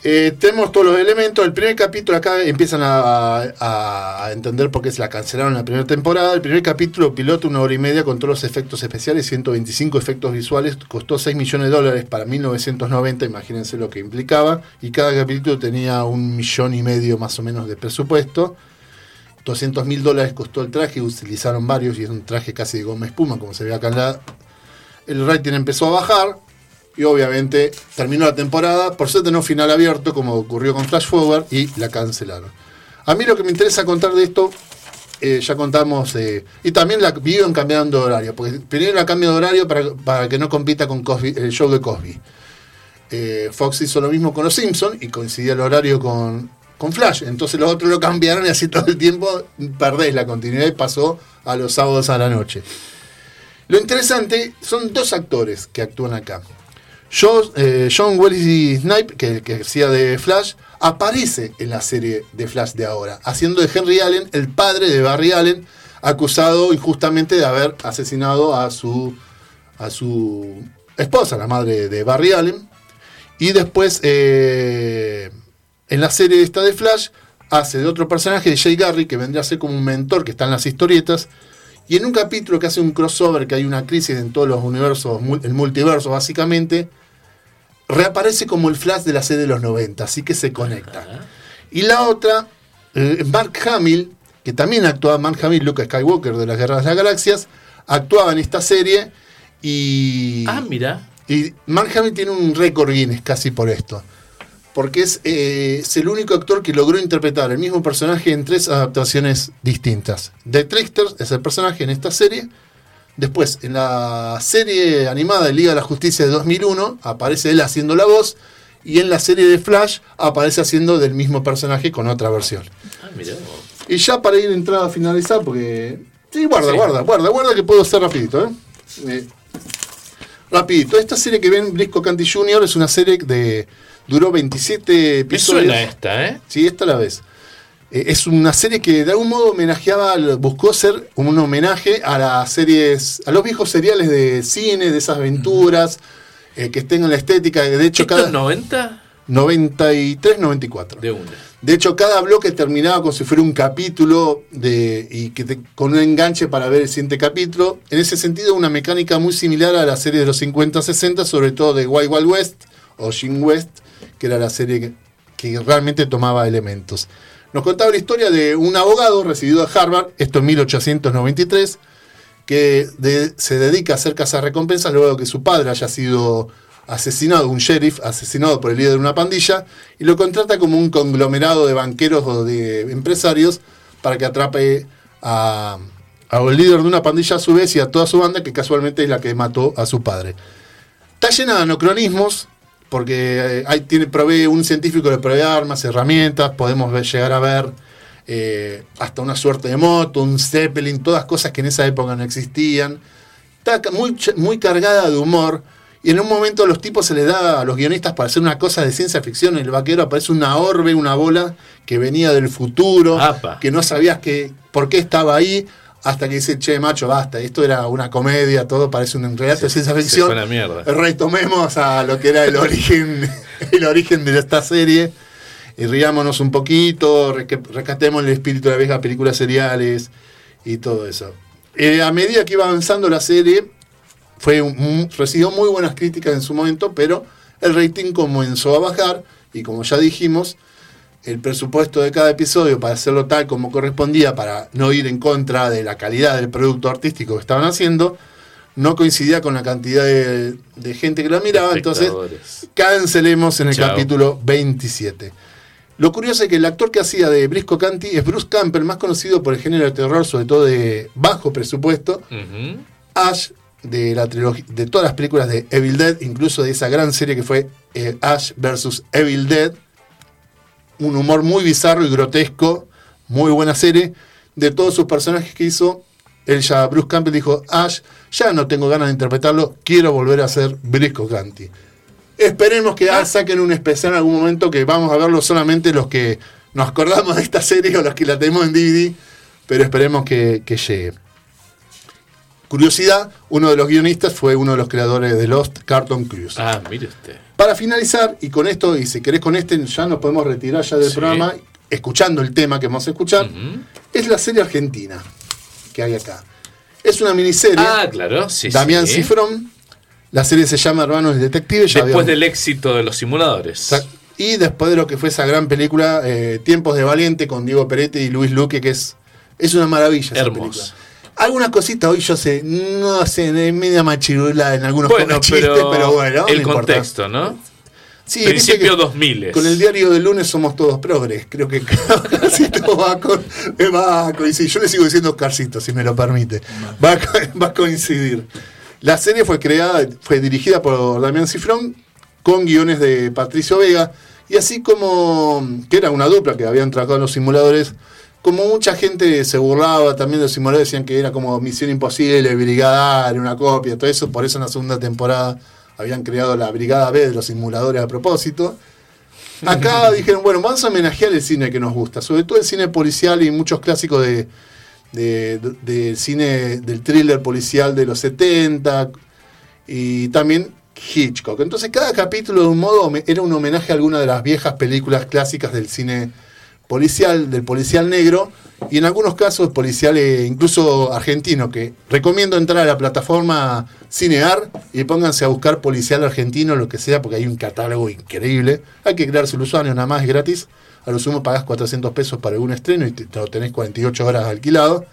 Eh, tenemos todos los elementos. El primer capítulo acá empiezan a, entender por qué se la cancelaron la primera temporada. El primer capítulo piloto, una hora y media con todos los efectos especiales, 125 efectos visuales. Costó 6 millones de dólares para 1990, imagínense lo que implicaba. Y cada capítulo tenía un millón y medio más o menos de presupuesto. 200 mil dólares costó el traje, utilizaron varios y es un traje casi de goma espuma, como se ve acá en la... El rating empezó a bajar, y obviamente terminó la temporada, por suerte no final abierto como ocurrió con Flash Forward y la cancelaron. A mí lo que me interesa contar de esto, eh, ya contamos, eh, y también la viven cambiando de horario, porque primero la cambio de horario para, para que no compita con el show de Cosby. Eh, Fox hizo lo mismo con Los Simpsons y coincidía el horario con, con Flash, entonces los otros lo cambiaron y así todo el tiempo perdés la continuidad y pasó a los sábados a la noche. Lo interesante son dos actores que actúan acá. John, eh, Wesley Snipe, que, que hacía de Flash, aparece en la serie de Flash de ahora, haciendo de Henry Allen el padre de Barry Allen, acusado injustamente de haber asesinado a su, a su esposa, la madre de Barry Allen. Y después, eh, en la serie esta de Flash, hace de otro personaje, de Jay Garry, que vendría a ser como un mentor que está en las historietas. Y en un capítulo que hace un crossover, que hay una crisis en todos los universos, el multiverso básicamente, reaparece como el Flash de la serie de los 90, así que se conecta. Y la otra, eh, Mark Hamill, que también actuaba, Mark Hamill, Luke Skywalker de las Guerras de las Galaxias, actuaba en esta serie y... Ah, mira. Y Mark Hamill tiene un récord Guinness casi por esto. Porque es, eh, es el único actor que logró interpretar el mismo personaje en tres adaptaciones distintas. The Trickster es el personaje en esta serie. Después, en la serie animada de Liga de la Justicia de 2001, aparece él haciendo la voz. Y en la serie de Flash, aparece haciendo del mismo personaje con otra versión. Ah. Y ya para ir entrada a finalizar, porque. Sí, guarda, Sí. guarda, guarda, guarda que puedo ser rapidito, ¿eh? Eh, Rapidito, esta serie que ven Brisco Canty Jr. es una serie de duró 27 Me episodios. suena esta, ¿eh? Sí, esta la ves. Eh, es una serie que de algún modo homenajeaba, buscó ser un homenaje a las series, a los viejos seriales de cine, de esas aventuras, eh, que tengan la estética. De hecho, ¿Esto cada es 90? 93, 94. De una. De hecho, cada bloque terminaba como si fuera un capítulo de, y que te- con un enganche para ver el siguiente capítulo. En ese sentido, una mecánica muy similar a la serie de los 50-60, sobre todo de Wild Wild West o Jim West, que era la serie que, realmente tomaba elementos. Nos contaba la historia de un abogado recibido a Harvard, esto en 1893, que de- se dedica a hacer recompensas luego de que su padre haya sido asesinado, un sheriff asesinado por el líder de una pandilla, y lo contrata como un conglomerado de banqueros o de empresarios para que atrape a, al líder de una pandilla a su vez y a toda su banda, que casualmente es la que mató a su padre. Está llena de anacronismos, porque eh, hay, tiene, provee un científico le provee armas, herramientas, podemos ver- llegar a ver eh, hasta una suerte de moto, un Zeppelin, todas cosas que en esa época no existían. Está muy, muy cargada de humor. Y en un momento a los tipos se les da a los guionistas para hacer una cosa de ciencia ficción. El vaquero aparece una orbe, una bola que venía del futuro, Apa. que no sabías que, por qué estaba ahí, hasta que dice, che, macho, basta, esto era una comedia, todo parece un relato de ciencia ficción. la. Retomemos a lo que era el origen, [laughs] el origen de esta serie. Y riámonos un poquito, rescatemos el espíritu de las viejas películas seriales y todo eso. Eh, a medida que iba avanzando la serie, fue un- recibió muy buenas críticas en su momento, pero el rating comenzó a bajar y como ya dijimos, el presupuesto de cada episodio para hacerlo tal como correspondía, para no ir en contra de la calidad del producto artístico que estaban haciendo, no coincidía con la cantidad de, de gente que la miraba, entonces cancelemos en el Chao. capítulo 27. Lo curioso es que el actor que hacía de Brisco Canty es Bruce Campbell, más conocido por el género de terror, sobre todo de bajo presupuesto. Ash de la trilogía, de todas las películas de Evil Dead, incluso de esa gran serie que fue eh, Ash vs Evil Dead, un humor muy bizarro y grotesco, muy buena serie. De todos sus personajes que hizo, él ya, Bruce Campbell dijo, Ash, ya no tengo ganas de interpretarlo, quiero volver a ser Brisco Canty. Esperemos que ah, saquen un especial en algún momento que vamos a verlo solamente los que nos acordamos de esta serie o los que la tenemos en DVD, pero esperemos que, que llegue. Curiosidad, uno de los guionistas fue uno de los creadores de Lost, Carton Cruise. Ah, mire usted. Para finalizar, y con esto, y si querés con este, ya nos podemos retirar ya del Sí. programa, escuchando el tema que vamos a escuchar, es la serie argentina que hay acá. Es una miniserie, Ah, claro, sí, Damián sí. Cifrón, la serie se llama Hermanos del Detective, ya Después habíamos- del éxito de los simuladores. Y después de lo que fue esa gran película, eh, Tiempos de Valiente, con Diego Peretti y Luis Luque, que es, es una maravilla película. Algunas cositas hoy yo sé, no sé, media machirula en algunos Bueno, chistes, pero, pero, bueno, el no importa. contexto, ¿no? Sí, Principio que 2000. Con el diario del lunes somos todos progres. Creo que [laughs] casi todo va a, con- va a coincidir. Yo le sigo diciendo Oscarcito, si me lo permite. Va a, va a coincidir. La serie fue creada, fue dirigida por Damián Cifrón, con guiones de Patricio Vega. Y así como, que era una dupla que habían trabajado en los simuladores, como mucha gente se burlaba también de los simuladores, decían que era como Misión Imposible, Brigada A, era una copia, todo eso. Por eso en la segunda temporada habían creado la Brigada B de los simuladores a propósito. Acá [laughs] dijeron, bueno, vamos a homenajear el cine que nos gusta, sobre todo el cine policial y muchos clásicos de, de- cine, del thriller policial de los 70 y también Hitchcock. Entonces cada capítulo de un modo era un homenaje a alguna de las viejas películas clásicas del cine policial, del policial negro y en algunos casos policial eh, incluso argentino, que recomiendo entrar a la plataforma Cinear y pónganse a buscar policial argentino, lo que sea, porque hay un catálogo increíble. Hay que crearse el usuario, nada más es gratis. A lo sumo pagás 400 pesos para algún estreno y te, tenés 48 horas alquilado.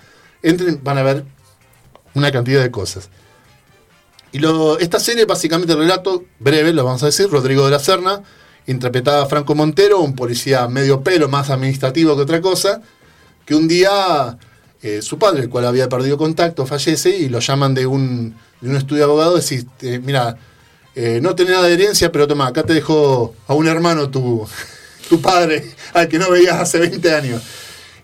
Entren, van a ver una cantidad de cosas. Y lo, esta serie, básicamente, el relato breve, lo vamos a decir, Rodrigo de la Serna, interpretaba a Franco Montero, un policía medio pelo, más administrativo que otra cosa, que un día eh, su padre, el cual había perdido contacto, fallece y lo llaman de un, de un estudio de abogado decís, eh, mira, eh, no tenés nada de herencia, pero toma, acá te dejó a un hermano tu, [laughs] tu padre, al que no veías hace 20 años.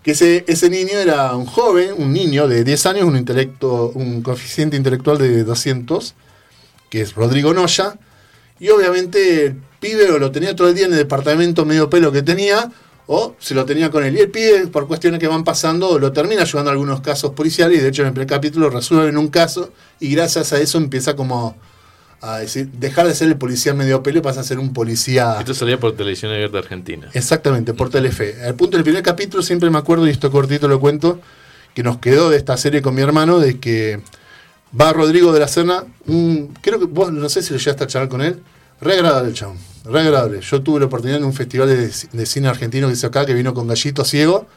Que ese, ese niño era un joven, un niño de 10 años, un intelecto, un coeficiente intelectual de 200, que es Rodrigo Noya. Y obviamente pibe o lo tenía todo el día en el departamento medio pelo que tenía, o se lo tenía con él. Y el pibe, por cuestiones que van pasando, lo termina ayudando a algunos casos policiales. Y de hecho, en el primer capítulo resuelven un caso. Y gracias a eso empieza como a decir, dejar de ser el policía medio pelo y pasa a ser un policía. Esto salía por televisión abierta argentina. Exactamente, por Telefe. Al punto del primer capítulo siempre me acuerdo, y esto cortito lo cuento, que nos quedó de esta serie con mi hermano, de que va Rodrigo de la Serna, un, creo que vos, no sé si lo llegaste a charlar con él, re agradable el chabón, re agradable. Yo tuve la oportunidad en un festival de, cine argentino que hizo acá, que vino con Gallito Ciego.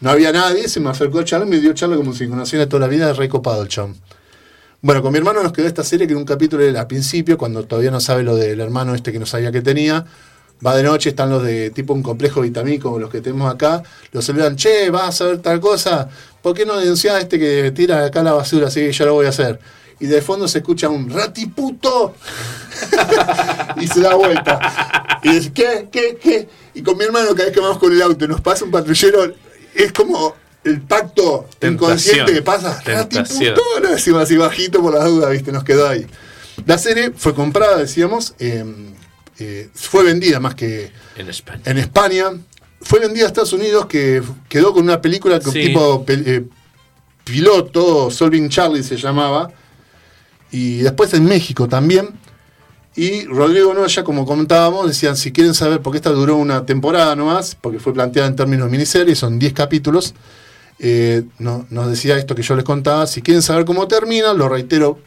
No había nadie, se me acercó a charlar, me dio charla como si conociera toda la vida, re copado el chabón. Bueno, con mi hermano nos quedó esta serie que en un capítulo era al principio, cuando todavía no sabe lo del hermano este que no sabía que tenía. Va de noche, están los de tipo un complejo vitamínico como los que tenemos acá. Los saludan, che, vas a ver tal cosa. ¿Por qué no denunciás a este que tira acá la basura? Así que yo lo voy a hacer. Y de fondo se escucha un ratiputo. [laughs] y se da vuelta. Y dice, ¿qué? ¿Qué? ¿Qué? Y con mi hermano, cada vez que vamos con el auto y nos pasa un patrullero, es como el pacto Tentación. inconsciente que pasa. Ratiputo, no decimos así bajito por las dudas, ¿viste? Nos quedó ahí. La serie fue comprada, decíamos, eh, eh, fue vendida más que En España. en España. Fue vendida a Estados Unidos, que quedó con una película con Sí. tipo eh, piloto, Solving Charlie se llamaba. Y después en México también. Y Rodrigo Noya, como comentábamos, decían, si quieren saber, porque esta duró una temporada nomás, porque fue planteada en términos de miniserie, son 10 capítulos, eh, no- nos decía esto que yo les contaba, si quieren saber cómo termina, lo reitero,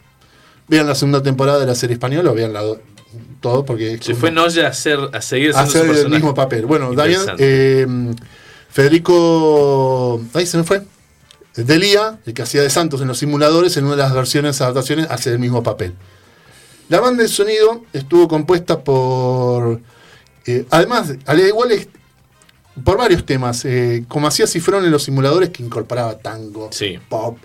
vean la segunda temporada de la serie española, o vean la do- todo, porque... Se fue Noya a, hacer, a seguir haciendo hacer su el personaje. mismo papel. Bueno, Damián, eh, Federico, ahí se me fue, Delía, el que hacía de Santos en los simuladores, en una de las versiones, adaptaciones, hace el mismo papel. La banda de sonido estuvo compuesta por, eh, además, al igual es- por varios temas, eh, como hacía Cifrón en los simuladores, que incorporaba tango, Sí. pop,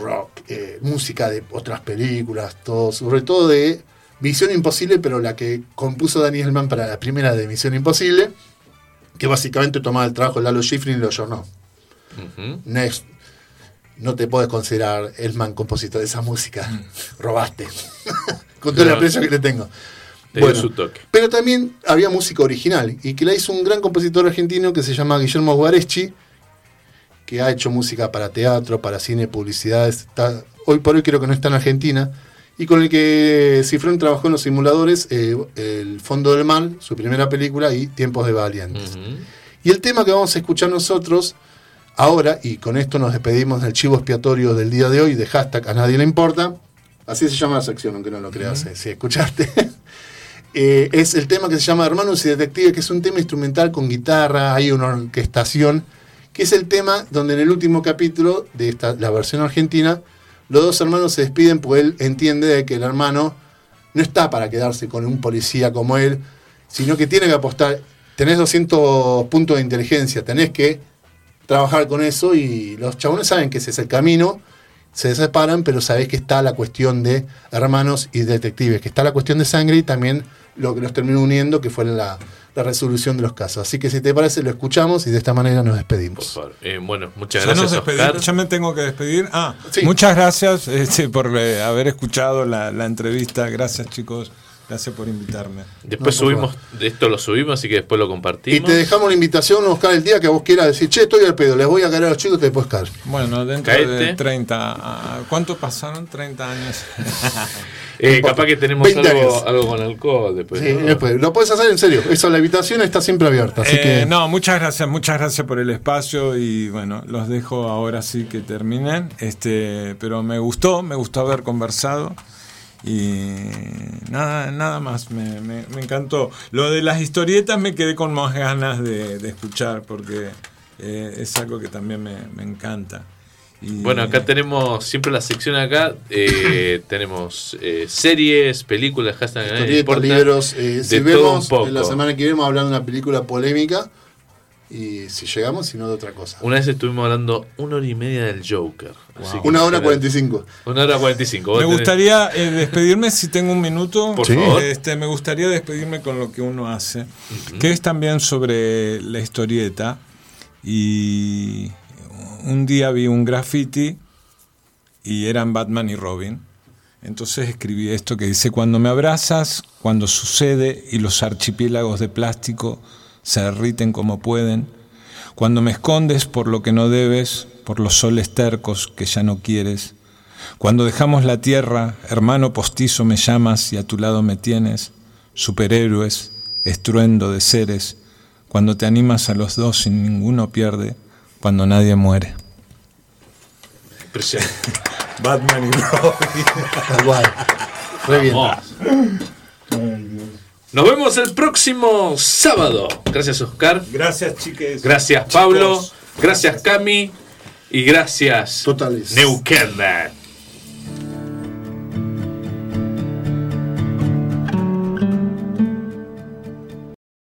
rock, eh, música de otras películas, todo, sobre todo de Misión Imposible, pero la que compuso Daniel Mann para la primera de Misión Imposible, que básicamente tomaba el trabajo de Lalo Schifrin y lo lloró. Ujú. Next, no te puedes considerar el man compositor de esa música. [laughs] Robaste. [laughs] Con todo el aprecio que le tengo. Su toque. Pero también había música original y que la hizo un gran compositor argentino que se llama Guillermo Guareschi, que ha hecho música para teatro, para cine, publicidades. Está, hoy por hoy creo que no está en Argentina. Y con el que Cifrón trabajó en los simuladores, eh, El Fondo del Mal, su primera película, y Tiempos de Valientes. Y el tema que vamos a escuchar nosotros ahora, y con esto nos despedimos del chivo expiatorio del día de hoy, de hashtag a nadie le importa, así se llama la sección, aunque no lo creas, eh, si escuchaste, [laughs] Eh, es el tema que se llama Hermanos y Detectives, que es un tema instrumental con guitarra, hay una orquestación, que es el tema donde en el último capítulo de esta, la versión argentina, los dos hermanos se despiden porque él entiende de que el hermano no está para quedarse con un policía como él, sino que tiene que apostar. Tenés 200 puntos de inteligencia, tenés que trabajar con eso y los chabones saben que ese es el camino, se separan, pero sabés que está la cuestión de hermanos y detectives, que está la cuestión de sangre y también lo que los terminó uniendo, que fue la, la resolución de los casos. Así que si te parece, lo escuchamos y de esta manera nos Por despedimos. favor. Eh, bueno, muchas Ya nos gracias, despedimos, Oscar. ya me tengo que despedir. Ah, Sí. muchas gracias este, por eh, haber escuchado la, la entrevista. Gracias, chicos. Gracias por invitarme. Después No, subimos, de esto lo subimos, así que después lo Y compartimos. te dejamos la invitación, Oscar, el día que vos quieras decir, che, estoy al pedo, les voy a caer a los chicos, te puedes caer. Bueno, dentro de Caete. 30. ah, ¿Cuánto pasaron? 30 años. [laughs] Eh, capaz que tenemos 20 algo, algo con alcohol después. Sí, ¿no? después, lo puedes hacer en serio. Eso, la invitación está siempre abierta. Así Eh, que No, muchas gracias, muchas gracias por el espacio y bueno, los dejo ahora sí que terminen. Este, pero me gustó, me gustó haber conversado y nada, nada más, me, me- me encantó. Lo de las historietas me quedé con más ganas de, de escuchar porque eh, es algo que también me, me encanta. Y- Bueno, acá tenemos siempre la sección acá. eh, [laughs] tenemos eh, series, películas, hashtag, historietas, libros. eh, si de todo un vemos, poco. en la semana que viene vamos a hablar de una película polémica. Y si llegamos, si no de otra cosa. Una vez estuvimos hablando una hora y media del Joker. Una hora cuarenta y cinco. Una hora cuarenta y cinco. Me tenés- gustaría eh, despedirme si tengo un minuto. Por Sí. favor. Este, me gustaría despedirme con lo que uno hace, que es también sobre la historieta. Y un día vi un graffiti y eran Batman y Robin Entonces escribí esto que dice, cuando me abrazas, cuando sucede y los archipiélagos de plástico se derriten como pueden, cuando me escondes por lo que no debes, por los soles tercos que ya no quieres, cuando dejamos la tierra, hermano postizo me llamas y a tu lado me tienes, superhéroes, estruendo de seres, cuando te animas a los dos sin ninguno pierde, cuando nadie muere. Impresionante. [laughs] Batman y Robin. Tal cual. Re bien. Nos vemos el próximo sábado. Gracias, Oscar. Gracias, chiques. Gracias, Pablo. Gracias, Cami. Y gracias, Totales. Neuquén.